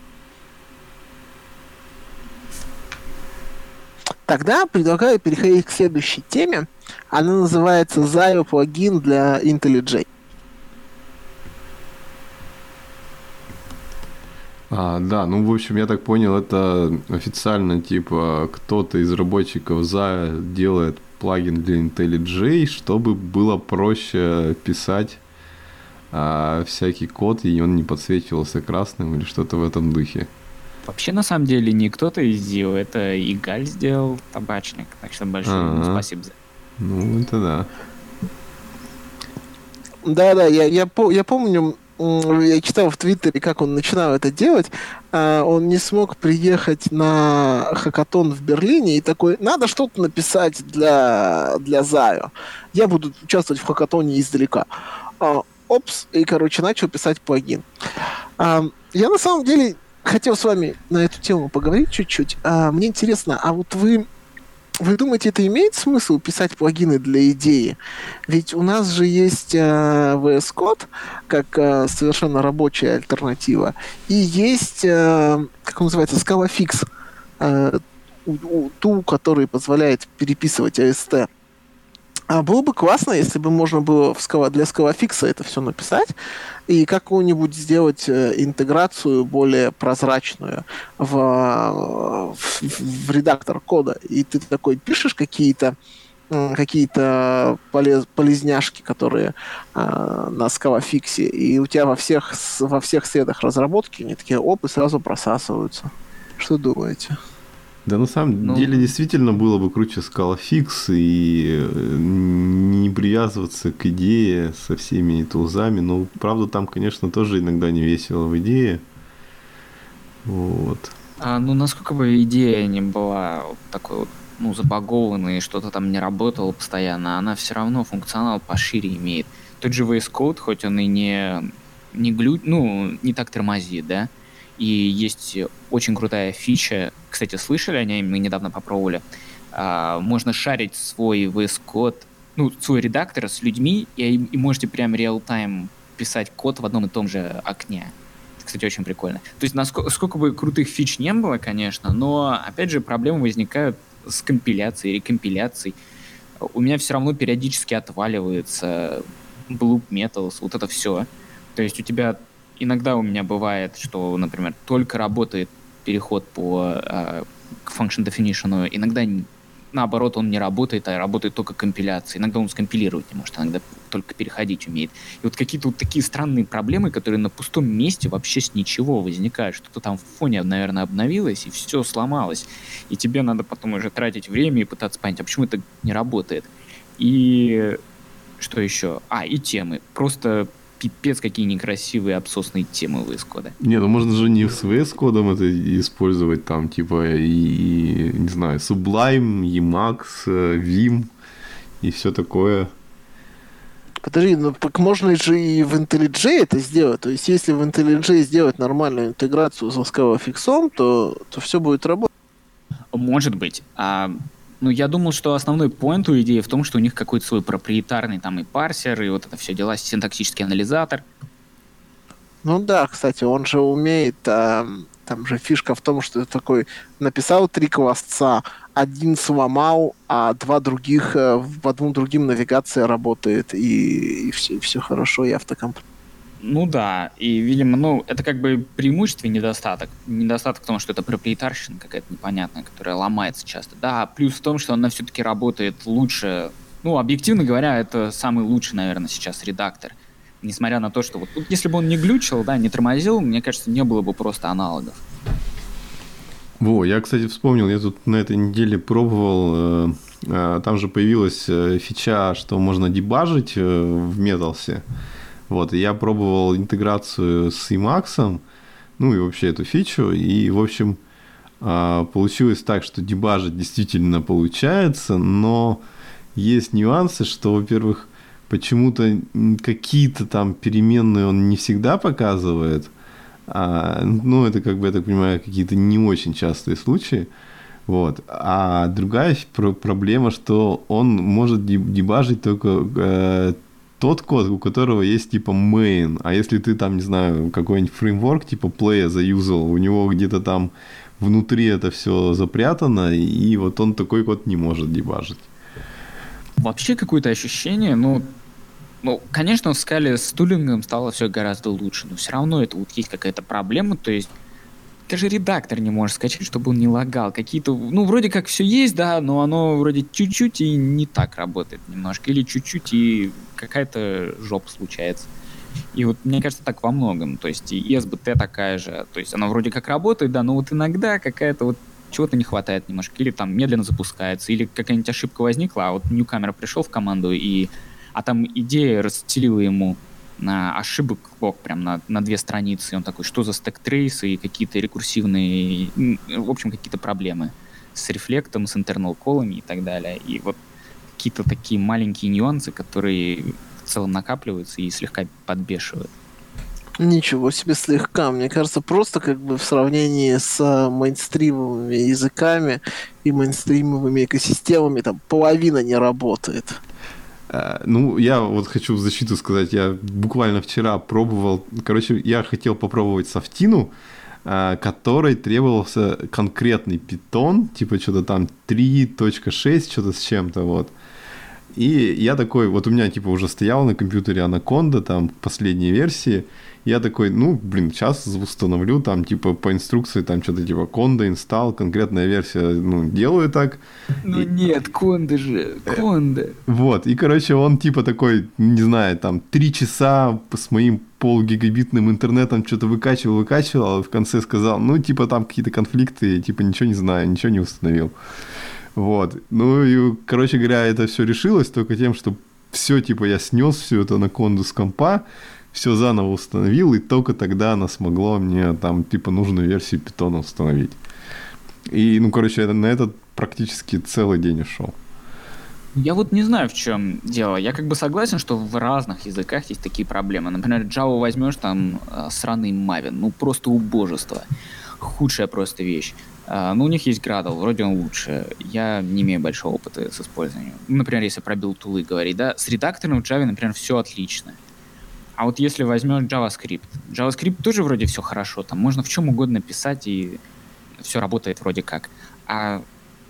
Тогда предлагаю переходить к следующей теме. Она называется Zayo плагин для IntelliJ. А, да, ну, в общем, я так понял, это официально, типа, кто-то из разработчиков Zayo делает плагин для IntelliJ, чтобы было проще писать а, всякий код, и он не подсвечивался красным или что-то в этом духе. Вообще, на самом деле, не кто-то сделал, это Игаль сделал, табачник. Так что большое ему спасибо за Ну, это да. Да-да, я, я, я помню, я читал в Твиттере, как он начинал это делать. А, он не смог приехать на хакатон в Берлине и такой, надо что-то написать для, для Заю. Я буду участвовать в хакатоне издалека. А, опс, и, короче, начал писать плагин. А, я на самом деле хотел с вами на эту тему поговорить чуть-чуть. Мне интересно, а вот вы вы думаете, это имеет смысл писать плагины для идеи? Ведь у нас же есть э, VS Code как э, совершенно рабочая альтернатива, и есть, э, как он называется, Scala Fix, э, ту, который позволяет переписывать AST. А было бы классно, если бы можно было в скала, для скалофикса это все написать и какую-нибудь сделать э, интеграцию более прозрачную в, в, в редактор кода. И ты такой пишешь какие-то какие-то полез, полезняшки, которые э, на скалофиксе, и у тебя во всех, во всех средах разработки они такие оп, и сразу просасываются. Что думаете? Да на самом ну, деле действительно было бы круче Scalafix и э, не привязываться к идее со всеми тулзами. Но правда там, конечно, тоже иногда не весело в идее. Вот. А, ну, насколько бы идея не была вот такой вот, ну, забагованной, что-то там не работало постоянно, она все равно функционал пошире имеет. Тот же VS Code, хоть он и не, не глю, ну, не так тормозит, да, и есть очень крутая фича, кстати, слышали о ней, мы недавно попробовали. А, можно шарить свой VS Code, ну, свой редактор с людьми, и, и можете прям реал-тайм писать код в одном и том же окне. кстати, очень прикольно. То есть, насколько сколько бы крутых фич не было, конечно, но, опять же, проблемы возникают с компиляцией, рекомпиляцией. У меня все равно периодически отваливается Bloop Metals, вот это все. То есть у тебя иногда у меня бывает, что, например, только работает переход по э, function definition, иногда наоборот он не работает, а работает только компиляция. Иногда он скомпилировать не может, иногда только переходить умеет. И вот какие-то вот такие странные проблемы, которые на пустом месте вообще с ничего возникают. Что-то там в фоне, наверное, обновилось, и все сломалось. И тебе надо потом уже тратить время и пытаться понять, а почему это не работает. И что еще? А, и темы. Просто пипец какие некрасивые обсосные темы VS Code. Не, ну можно же не с VS кодом это использовать, там, типа, и, и не знаю, Sublime, Emacs, э, Vim и все такое. Подожди, ну так можно же и в IntelliJ это сделать. То есть, если в IntelliJ сделать нормальную интеграцию с Scala то, то все будет работать. Может быть. А ну, я думал, что основной поинт у идеи в том, что у них какой-то свой проприетарный там и парсер, и вот это все дела, синтаксический анализатор. Ну да, кстати, он же умеет, а, там же фишка в том, что такой написал три классца, один сломал, а два других, э, в одном другим навигация работает, и, и, все, все хорошо, и автокомплект. Ну да, и, видимо, ну, это как бы преимущество и недостаток. Недостаток в том, что это проприетарщина какая-то непонятная, которая ломается часто. Да, плюс в том, что она все-таки работает лучше. Ну, объективно говоря, это самый лучший, наверное, сейчас редактор. Несмотря на то, что вот, вот если бы он не глючил, да, не тормозил, мне кажется, не было бы просто аналогов. Во, я, кстати, вспомнил, я тут на этой неделе пробовал, э, э, там же появилась э, фича, что можно дебажить в Металсе. Вот, я пробовал интеграцию с Emacs, ну и вообще эту фичу, и, в общем, а, получилось так, что дебажить действительно получается, но есть нюансы, что, во-первых, почему-то какие-то там переменные он не всегда показывает, а, ну, это, как бы, я так понимаю, какие-то не очень частые случаи. Вот. А другая проблема, что он может дебажить только э, тот код, у которого есть типа main, а если ты там, не знаю, какой-нибудь фреймворк типа play заюзал, у него где-то там внутри это все запрятано, и вот он такой код не может дебажить. Вообще какое-то ощущение, ну, ну, конечно, в скале с тулингом стало все гораздо лучше, но все равно это вот есть какая-то проблема, то есть даже редактор не можешь скачать, чтобы он не лагал. Какие-то, ну, вроде как все есть, да, но оно вроде чуть-чуть и не так работает немножко. Или чуть-чуть и какая-то жопа случается. И вот мне кажется, так во многом. То есть и SBT такая же. То есть она вроде как работает, да, но вот иногда какая-то вот чего-то не хватает немножко. Или там медленно запускается, или какая-нибудь ошибка возникла, а вот ньюкамер пришел в команду, и а там идея расстелила ему на ошибок лог прям на, на две страницы. И он такой, что за стек трейсы и какие-то рекурсивные, в общем, какие-то проблемы с рефлектом, с internal колами и так далее. И вот какие-то такие маленькие нюансы, которые в целом накапливаются и слегка подбешивают. Ничего себе слегка. Мне кажется, просто как бы в сравнении с э, мейнстримовыми языками и мейнстримовыми экосистемами там половина не работает. Э, ну, я вот хочу в защиту сказать, я буквально вчера пробовал, короче, я хотел попробовать софтину, э, которой требовался конкретный питон, типа что-то там 3.6, что-то с чем-то вот. И я такой, вот у меня типа уже стоял на компьютере Anaconda, там последней версии, я такой, ну, блин, сейчас установлю там, типа, по инструкции, там, что-то типа конда, инсталл, конкретная версия, ну, делаю так. Ну и... нет, конда же, конда. Вот, и, короче, он типа такой, не знаю, там, три часа с моим полугигабитным интернетом что-то выкачивал, выкачивал, а в конце сказал, ну, типа, там какие-то конфликты, типа, ничего не знаю, ничего не установил. Вот. Ну и, короче говоря, это все решилось только тем, что все, типа, я снес все это на конду с компа, все заново установил, и только тогда она смогла мне там, типа, нужную версию питона установить. И, ну, короче, на этот практически целый день ушел. Я вот не знаю, в чем дело. Я как бы согласен, что в разных языках есть такие проблемы. Например, Java возьмешь, там э, сраный Maven, ну просто убожество. Худшая просто вещь. А, ну, у них есть Gradle, вроде он лучше. Я не имею большого опыта с использованием. Например, если про build tool ы говорить, да, с редактором в Java, например, все отлично. А вот если возьмешь JavaScript, JavaScript тоже вроде все хорошо, там можно в чем угодно писать, и все работает вроде как. А,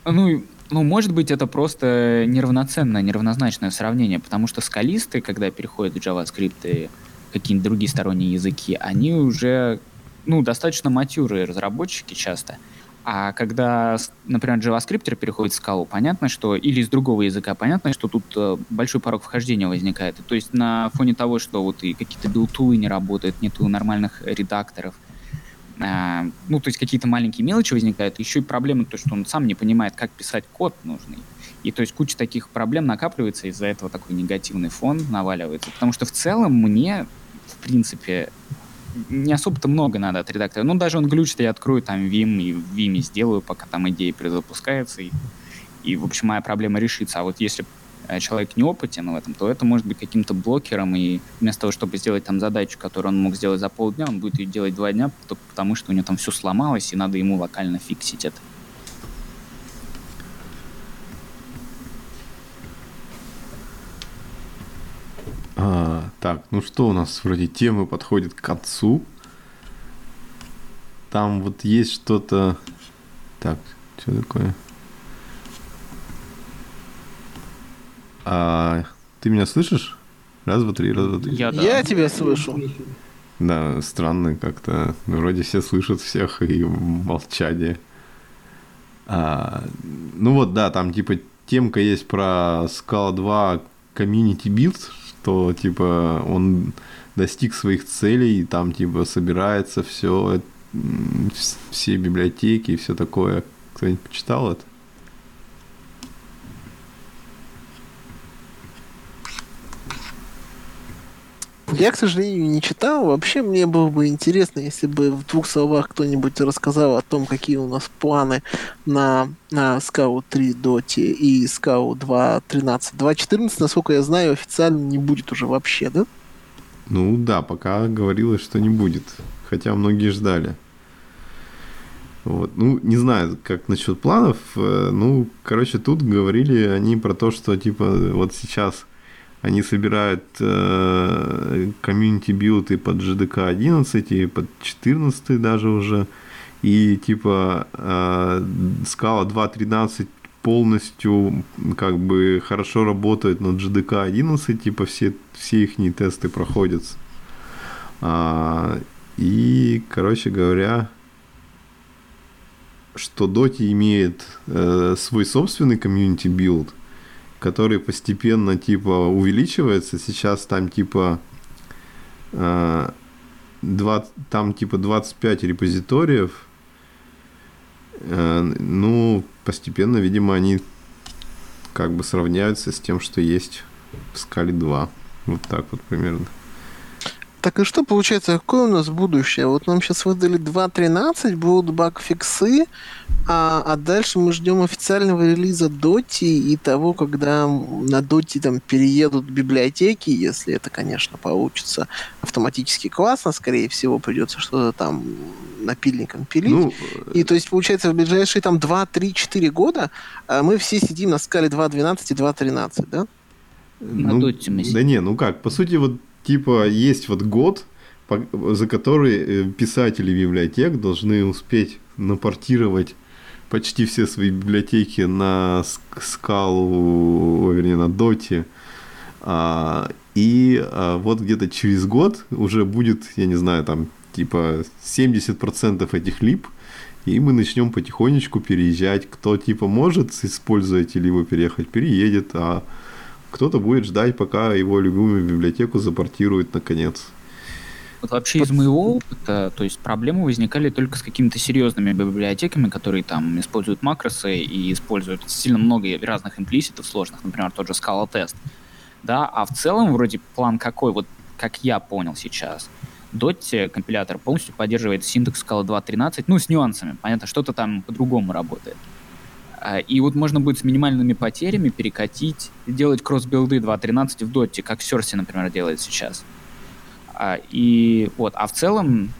ну, ну, может быть, это просто неравноценное, неравнозначное сравнение, потому что скалисты, когда переходят в JavaScript и какие-нибудь другие сторонние языки, они уже, ну, достаточно матёрые разработчики часто. А когда, например, JavaScript переходит в скалу, понятно, что или из другого языка, понятно, что тут э, большой порог вхождения возникает. То есть на фоне того, что вот и какие-то build tool ы не работают, нету нормальных редакторов, э, ну, то есть какие-то маленькие мелочи возникают, еще и проблема то, что он сам не понимает, как писать код нужный. И то есть куча таких проблем накапливается, из-за этого такой негативный фон наваливается. Потому что в целом мне, в принципе, не особо-то много надо от редактора. Ну, даже он глючит, я открою там Vim и в Vim сделаю, пока там идея предзапускается, и, и, в общем, моя проблема решится. А вот если э, человек неопытен в этом, то это может быть каким-то блокером, и вместо того, чтобы сделать там задачу, которую он мог сделать за полдня, он будет ее делать два дня, потому что у него там все сломалось, и надо ему локально фиксить это. А, так, ну что у нас вроде темы подходит к концу. Там вот есть что-то... Так, что такое? А, ты меня слышишь? Раз, два, три, раз, два, три. Я, да. Я тебя слышу. Да, странно как-то. Вроде все слышат всех и молчание. А, ну вот, да, там типа темка есть про Scala 2 Community Build, что типа он достиг своих целей, и там типа собирается все, все библиотеки и все такое. Кто-нибудь почитал это? Я, к сожалению, не читал. Вообще, мне было бы интересно, если бы в двух словах кто-нибудь рассказал о том, какие у нас планы на, на Scout 3 Dota и Scout 2.13. 2.14, насколько я знаю, официально не будет уже вообще, да? Ну да, пока говорилось, что не будет. Хотя многие ждали. Вот. Ну, не знаю, как насчет планов. Э, ну, короче, тут говорили они про то, что типа вот сейчас они собирают э, community build ы под JDK 11 и под 14 даже уже. И типа э, скала 2.13 полностью как бы хорошо работает на JDK 11, типа все, все их тесты проходят. А, и, короче говоря, что Dotty имеет э, свой собственный community build, который постепенно типа увеличивается. Сейчас там типа э, 20, там типа 25 репозиториев. Э, ну, постепенно, видимо, они как бы сравняются с тем, что есть в скале 2. Вот так вот примерно. Так и что получается, какое у нас будущее? Вот нам сейчас выдали 2.13, будут баг-фиксы, а, а дальше мы ждем официального релиза Доти и того, когда на Доти там переедут библиотеки, если это, конечно, получится автоматически классно, скорее всего, придется что-то там напильником пилить. Ну, и то есть, получается, в ближайшие там 2, 3, 4 года а мы все сидим на скале 2.12 и 2.13, да? На ну, Доте мы сидим. Да не, ну как, по сути, вот типа есть вот год, за который э, писатели библиотек должны успеть напортировать почти все свои библиотеки на скалу, вернее, на доте. А, и а, вот где-то через год уже будет, я не знаю, там типа 70% этих лип, и мы начнем потихонечку переезжать. Кто типа может использовать или его переехать, переедет, а кто-то будет ждать, пока его любимую библиотеку запортируют наконец. Вот вообще из моего опыта, то есть проблемы возникали только с какими-то серьезными библиотеками, которые там используют макросы и используют сильно много разных имплиситов сложных, например, тот же Scala Test. Да, а в целом вроде план какой, вот как я понял сейчас, Dot компилятор полностью поддерживает синтекс Scala 2.13, ну, с нюансами. Понятно, что-то там по-другому работает. А, и вот можно будет с минимальными потерями перекатить, делать кросс-билды 2.13 в доте, как Серси, например, делает сейчас. А, и вот, а в целом,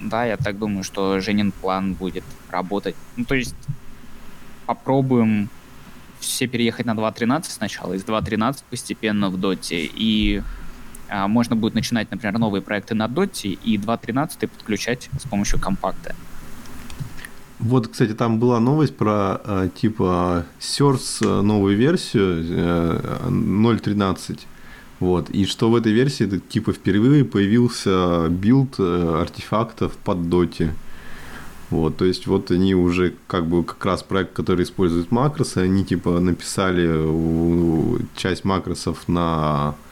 да, я так думаю, что Женин план будет работать. Ну, то есть попробуем все переехать на 2.13 сначала, из 2.13 постепенно в доте, и а, можно будет начинать, например, новые проекты на доте, и 2.13 подключать с помощью компакта. Вот, кстати, там была новость про э, типа Circe э, новую версию э, 0.13. Вот. И что в этой версии это, типа впервые появился билд э, артефактов под Dotty. Вот, то есть вот они уже как бы как раз проект, который использует макросы, они типа написали часть макросов на Э,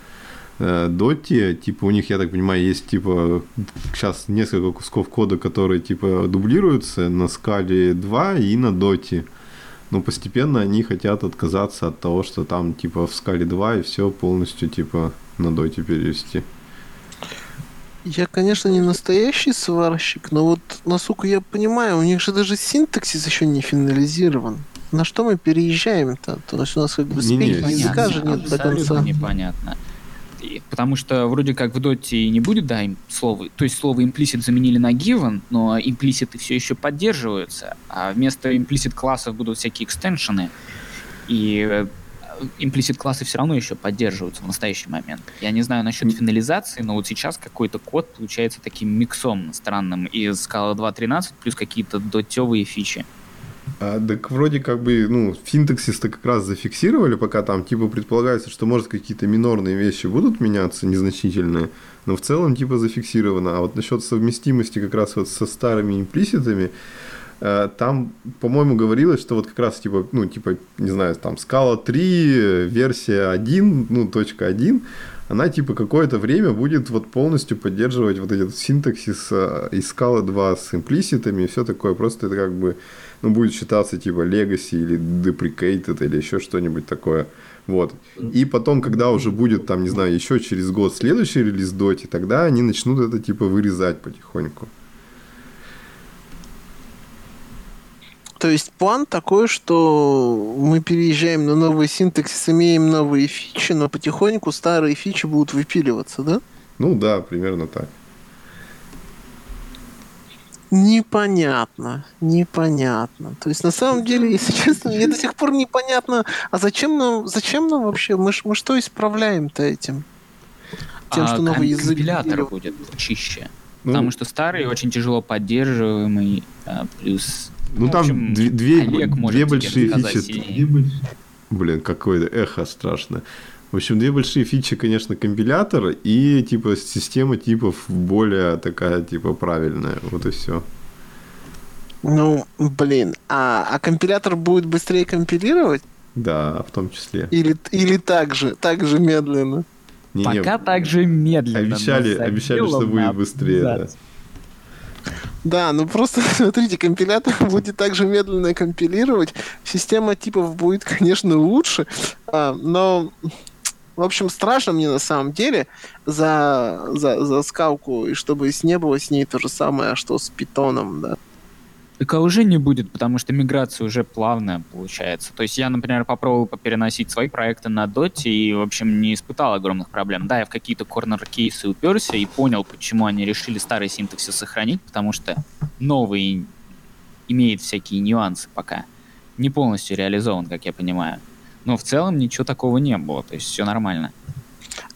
Dotty, типа у них, я так понимаю, есть типа сейчас несколько кусков кода, которые типа дублируются на скале 2 и на доте. Но постепенно они хотят отказаться от того, что там типа в скале 2 и все полностью типа на доте перевести. Я, конечно, не настоящий сварщик, но вот, насколько я понимаю, у них же даже синтаксис еще не финализирован. На что мы переезжаем-то? То есть у нас как бы спельного языка же нет до конца. непонятно потому что вроде как в доте не будет, да, им слова, то есть слово implicit заменили на given, но имплиситы все еще поддерживаются, а вместо implicit классов будут всякие экстеншены, и имплисит э, классы все равно еще поддерживаются в настоящий момент. Я не знаю насчет финализации, но вот сейчас какой-то код получается таким миксом странным из Scala 2.13 плюс какие-то дотевые фичи. А, так вроде как бы, ну, синтаксис-то как раз зафиксировали, пока там, типа, предполагается, что, может, какие-то минорные вещи будут меняться, незначительные, но в целом, типа, зафиксировано. А вот насчет совместимости как раз вот со старыми имплиситами, э, там, по-моему, говорилось, что вот как раз, типа, ну, типа, не знаю, там, скала 3, версия 1, ну, точка 1, она типа какое-то время будет вот полностью поддерживать вот этот синтаксис э, из скалы 2 с имплиситами и все такое. Просто это как бы ну, будет считаться типа legacy или deprecated или еще что-нибудь такое. Вот. И потом, когда уже будет, там, не знаю, еще через год следующий релиз Доти, тогда они начнут это типа вырезать потихоньку. То есть план такой, что мы переезжаем на новый синтаксис, имеем новые фичи, но потихоньку старые фичи будут выпиливаться, да? Ну да, примерно так. Непонятно, непонятно. То есть на самом деле, если честно, мне до сих пор непонятно, а зачем нам, зачем нам вообще, мы, мы что исправляем-то этим? Тем, а что новый язык... Компилятор будет чище. Ну, потому что старый очень тяжело поддерживаемый, а, плюс... Ну, ну там общем, две, две, две большие фичи. Блин, какое-то эхо страшно. В общем, две большие фичи, конечно, компилятор и типа система типов более такая типа правильная. Вот и все. Ну, блин, а, а компилятор будет быстрее компилировать? Да, в том числе. Или, или так же, так же медленно? Не, Пока не, так же медленно. Обещали, обещали что будет быстрее, да. Да, ну просто смотрите, компилятор будет также медленно компилировать, система типов будет, конечно, лучше, а, но В общем, страшно мне на самом деле за, за, за скалку, и чтобы не было с ней то же самое, что с питоном, да. Так а уже не будет, потому что миграция уже плавная получается. То есть я, например, попробовал переносить свои проекты на Dota и, в общем, не испытал огромных проблем. Да, я в какие-то корнер-кейсы уперся и понял, почему они решили старый синтаксис сохранить, потому что новый имеет всякие нюансы пока. Не полностью реализован, как я понимаю. Но в целом ничего такого не было, то есть все нормально.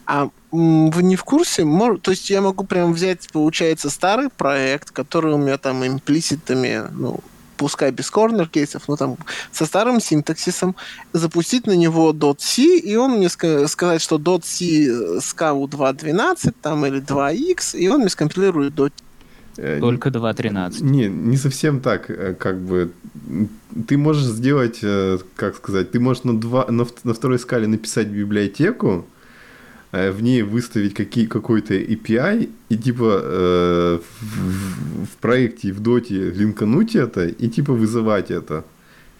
А вы не в курсе? Мож... То есть я могу прям взять, получается, старый проект, который у меня там имплиситами, ну, пускай без корнер кейсов, но там со старым синтаксисом, запустить на него .c, и он мне ска- сказать, что .c SCAU 2.12 там или 2x, и он мне скомпилирует. Э, Только 2.13. Не, не совсем так, э, как бы. Ты можешь сделать, э, как сказать, ты можешь на, два, на, на второй скале написать библиотеку, Э, в ней выставить какие, какой-то API и типа э, в, в проекте в доте линкануть это и типа вызывать это.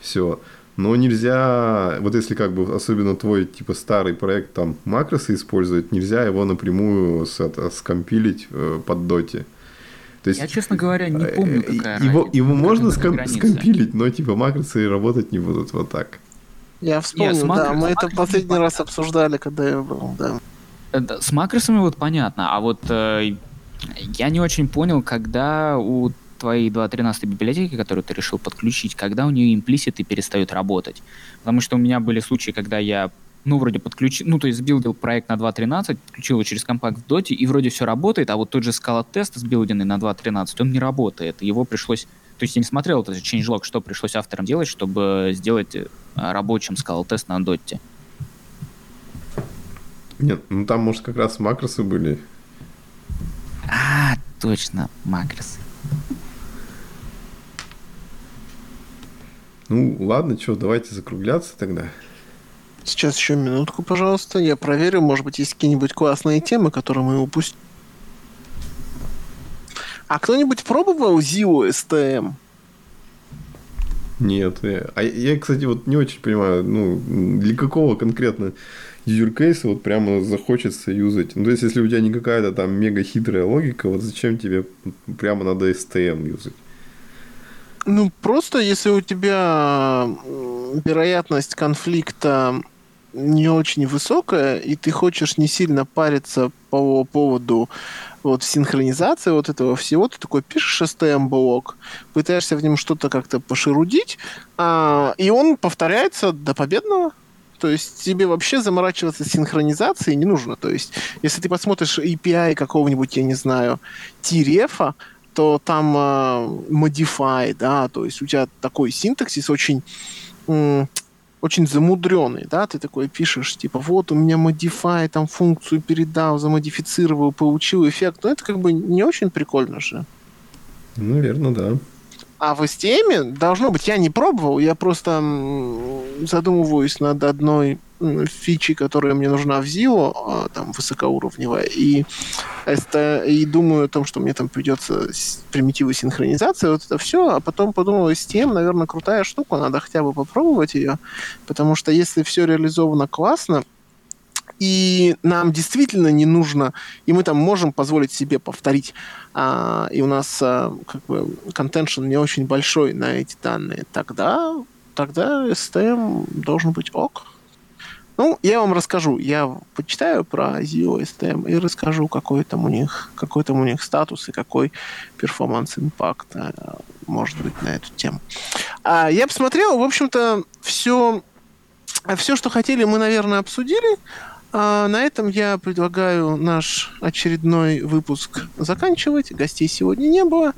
Все. Но нельзя, вот если как бы особенно твой типа старый проект там макросы использовать, нельзя его напрямую с, это, скомпилить э, под доте. То есть, Я, честно говоря, не э, помню, какая его, разница. Его можно ском- скомпилить, но типа макросы работать не будут вот так. Я вспомнил, Нет, да, мы это последний раз обсуждали, когда я был, да. С макросами вот понятно, а вот э, я не очень понял, когда у твоей 2.13 библиотеки, которую ты решил подключить, когда у нее имплиситы перестают работать. Потому что у меня были случаи, когда я, ну, вроде подключил, ну, то есть сбилдил проект на 2.13, подключил его через компакт в доте, и вроде все работает, а вот тот же Scala тест сбилденный на 2.13, он не работает. Его пришлось то есть я не смотрел этот changelog, что пришлось авторам делать, чтобы сделать э, рабочим Scala тест на доте. Нет, ну там, может, как раз макросы были. А, точно, макросы. Ну, ладно, что, давайте закругляться тогда. Сейчас еще минутку, пожалуйста. Я проверю, может быть, есть какие-нибудь классные темы, которые мы упустили. А кто-нибудь пробовал Zio STM? Нет. Я, а я, кстати, вот не очень понимаю, ну, для какого конкретно юзеркейса вот прямо захочется юзать. Ну, то есть, если у тебя не какая-то там мега хитрая логика, вот зачем тебе прямо надо STM юзать? Ну, просто если у тебя вероятность конфликта не очень высокая, и ты хочешь не сильно париться по поводу вот синхронизации вот этого всего, ты такой пишешь STM-блок, пытаешься в нем что-то как-то пошерудить, а, и он повторяется до победного. То есть тебе вообще заморачиваться синхронизацией не нужно. То есть если ты посмотришь API какого-нибудь, я не знаю, Тирефа, то там э, modify, да, то есть у тебя такой синтаксис очень очень замудренный, да, ты такой пишешь, типа, вот у меня modify, там функцию передал, замодифицировал, получил эффект, но это как бы не очень прикольно же. Наверное, да. А в STM должно быть, я не пробовал, я просто задумываюсь над одной фичей, которая мне нужна в ZIO, а, там высокоуровневая, и, это, и думаю о том, что мне там придется примитивы синхронизации, вот это все, а потом подумал, STM, наверное, крутая штука, надо хотя бы попробовать ее, потому что если все реализовано классно, и нам действительно не нужно, и мы там можем позволить себе повторить, а, и у нас а, как бы контеншн не очень большой на эти данные, тогда, тогда STM должен быть ок. Ну, я вам расскажу. Я почитаю про ZIO STM и расскажу, какой там у них, какой там у них статус и какой перформанс импакт а, может быть на эту тему. А, я посмотрел, в общем-то, все, все, что хотели, мы, наверное, обсудили. А на этом я предлагаю наш очередной выпуск заканчивать. Гостей сегодня не было.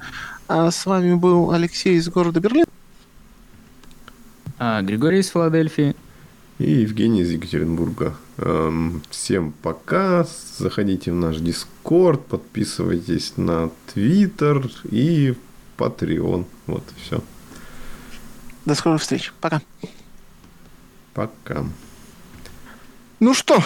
А с вами был Алексей из города Берлин. А, Григорий из Филадельфии. И Евгений из Екатеринбурга. Эм, всем пока. Заходите в наш Дискорд, подписывайтесь на Твиттер и Patreon. Вот и все. До скорых встреч. Пока. Пока. Ну что,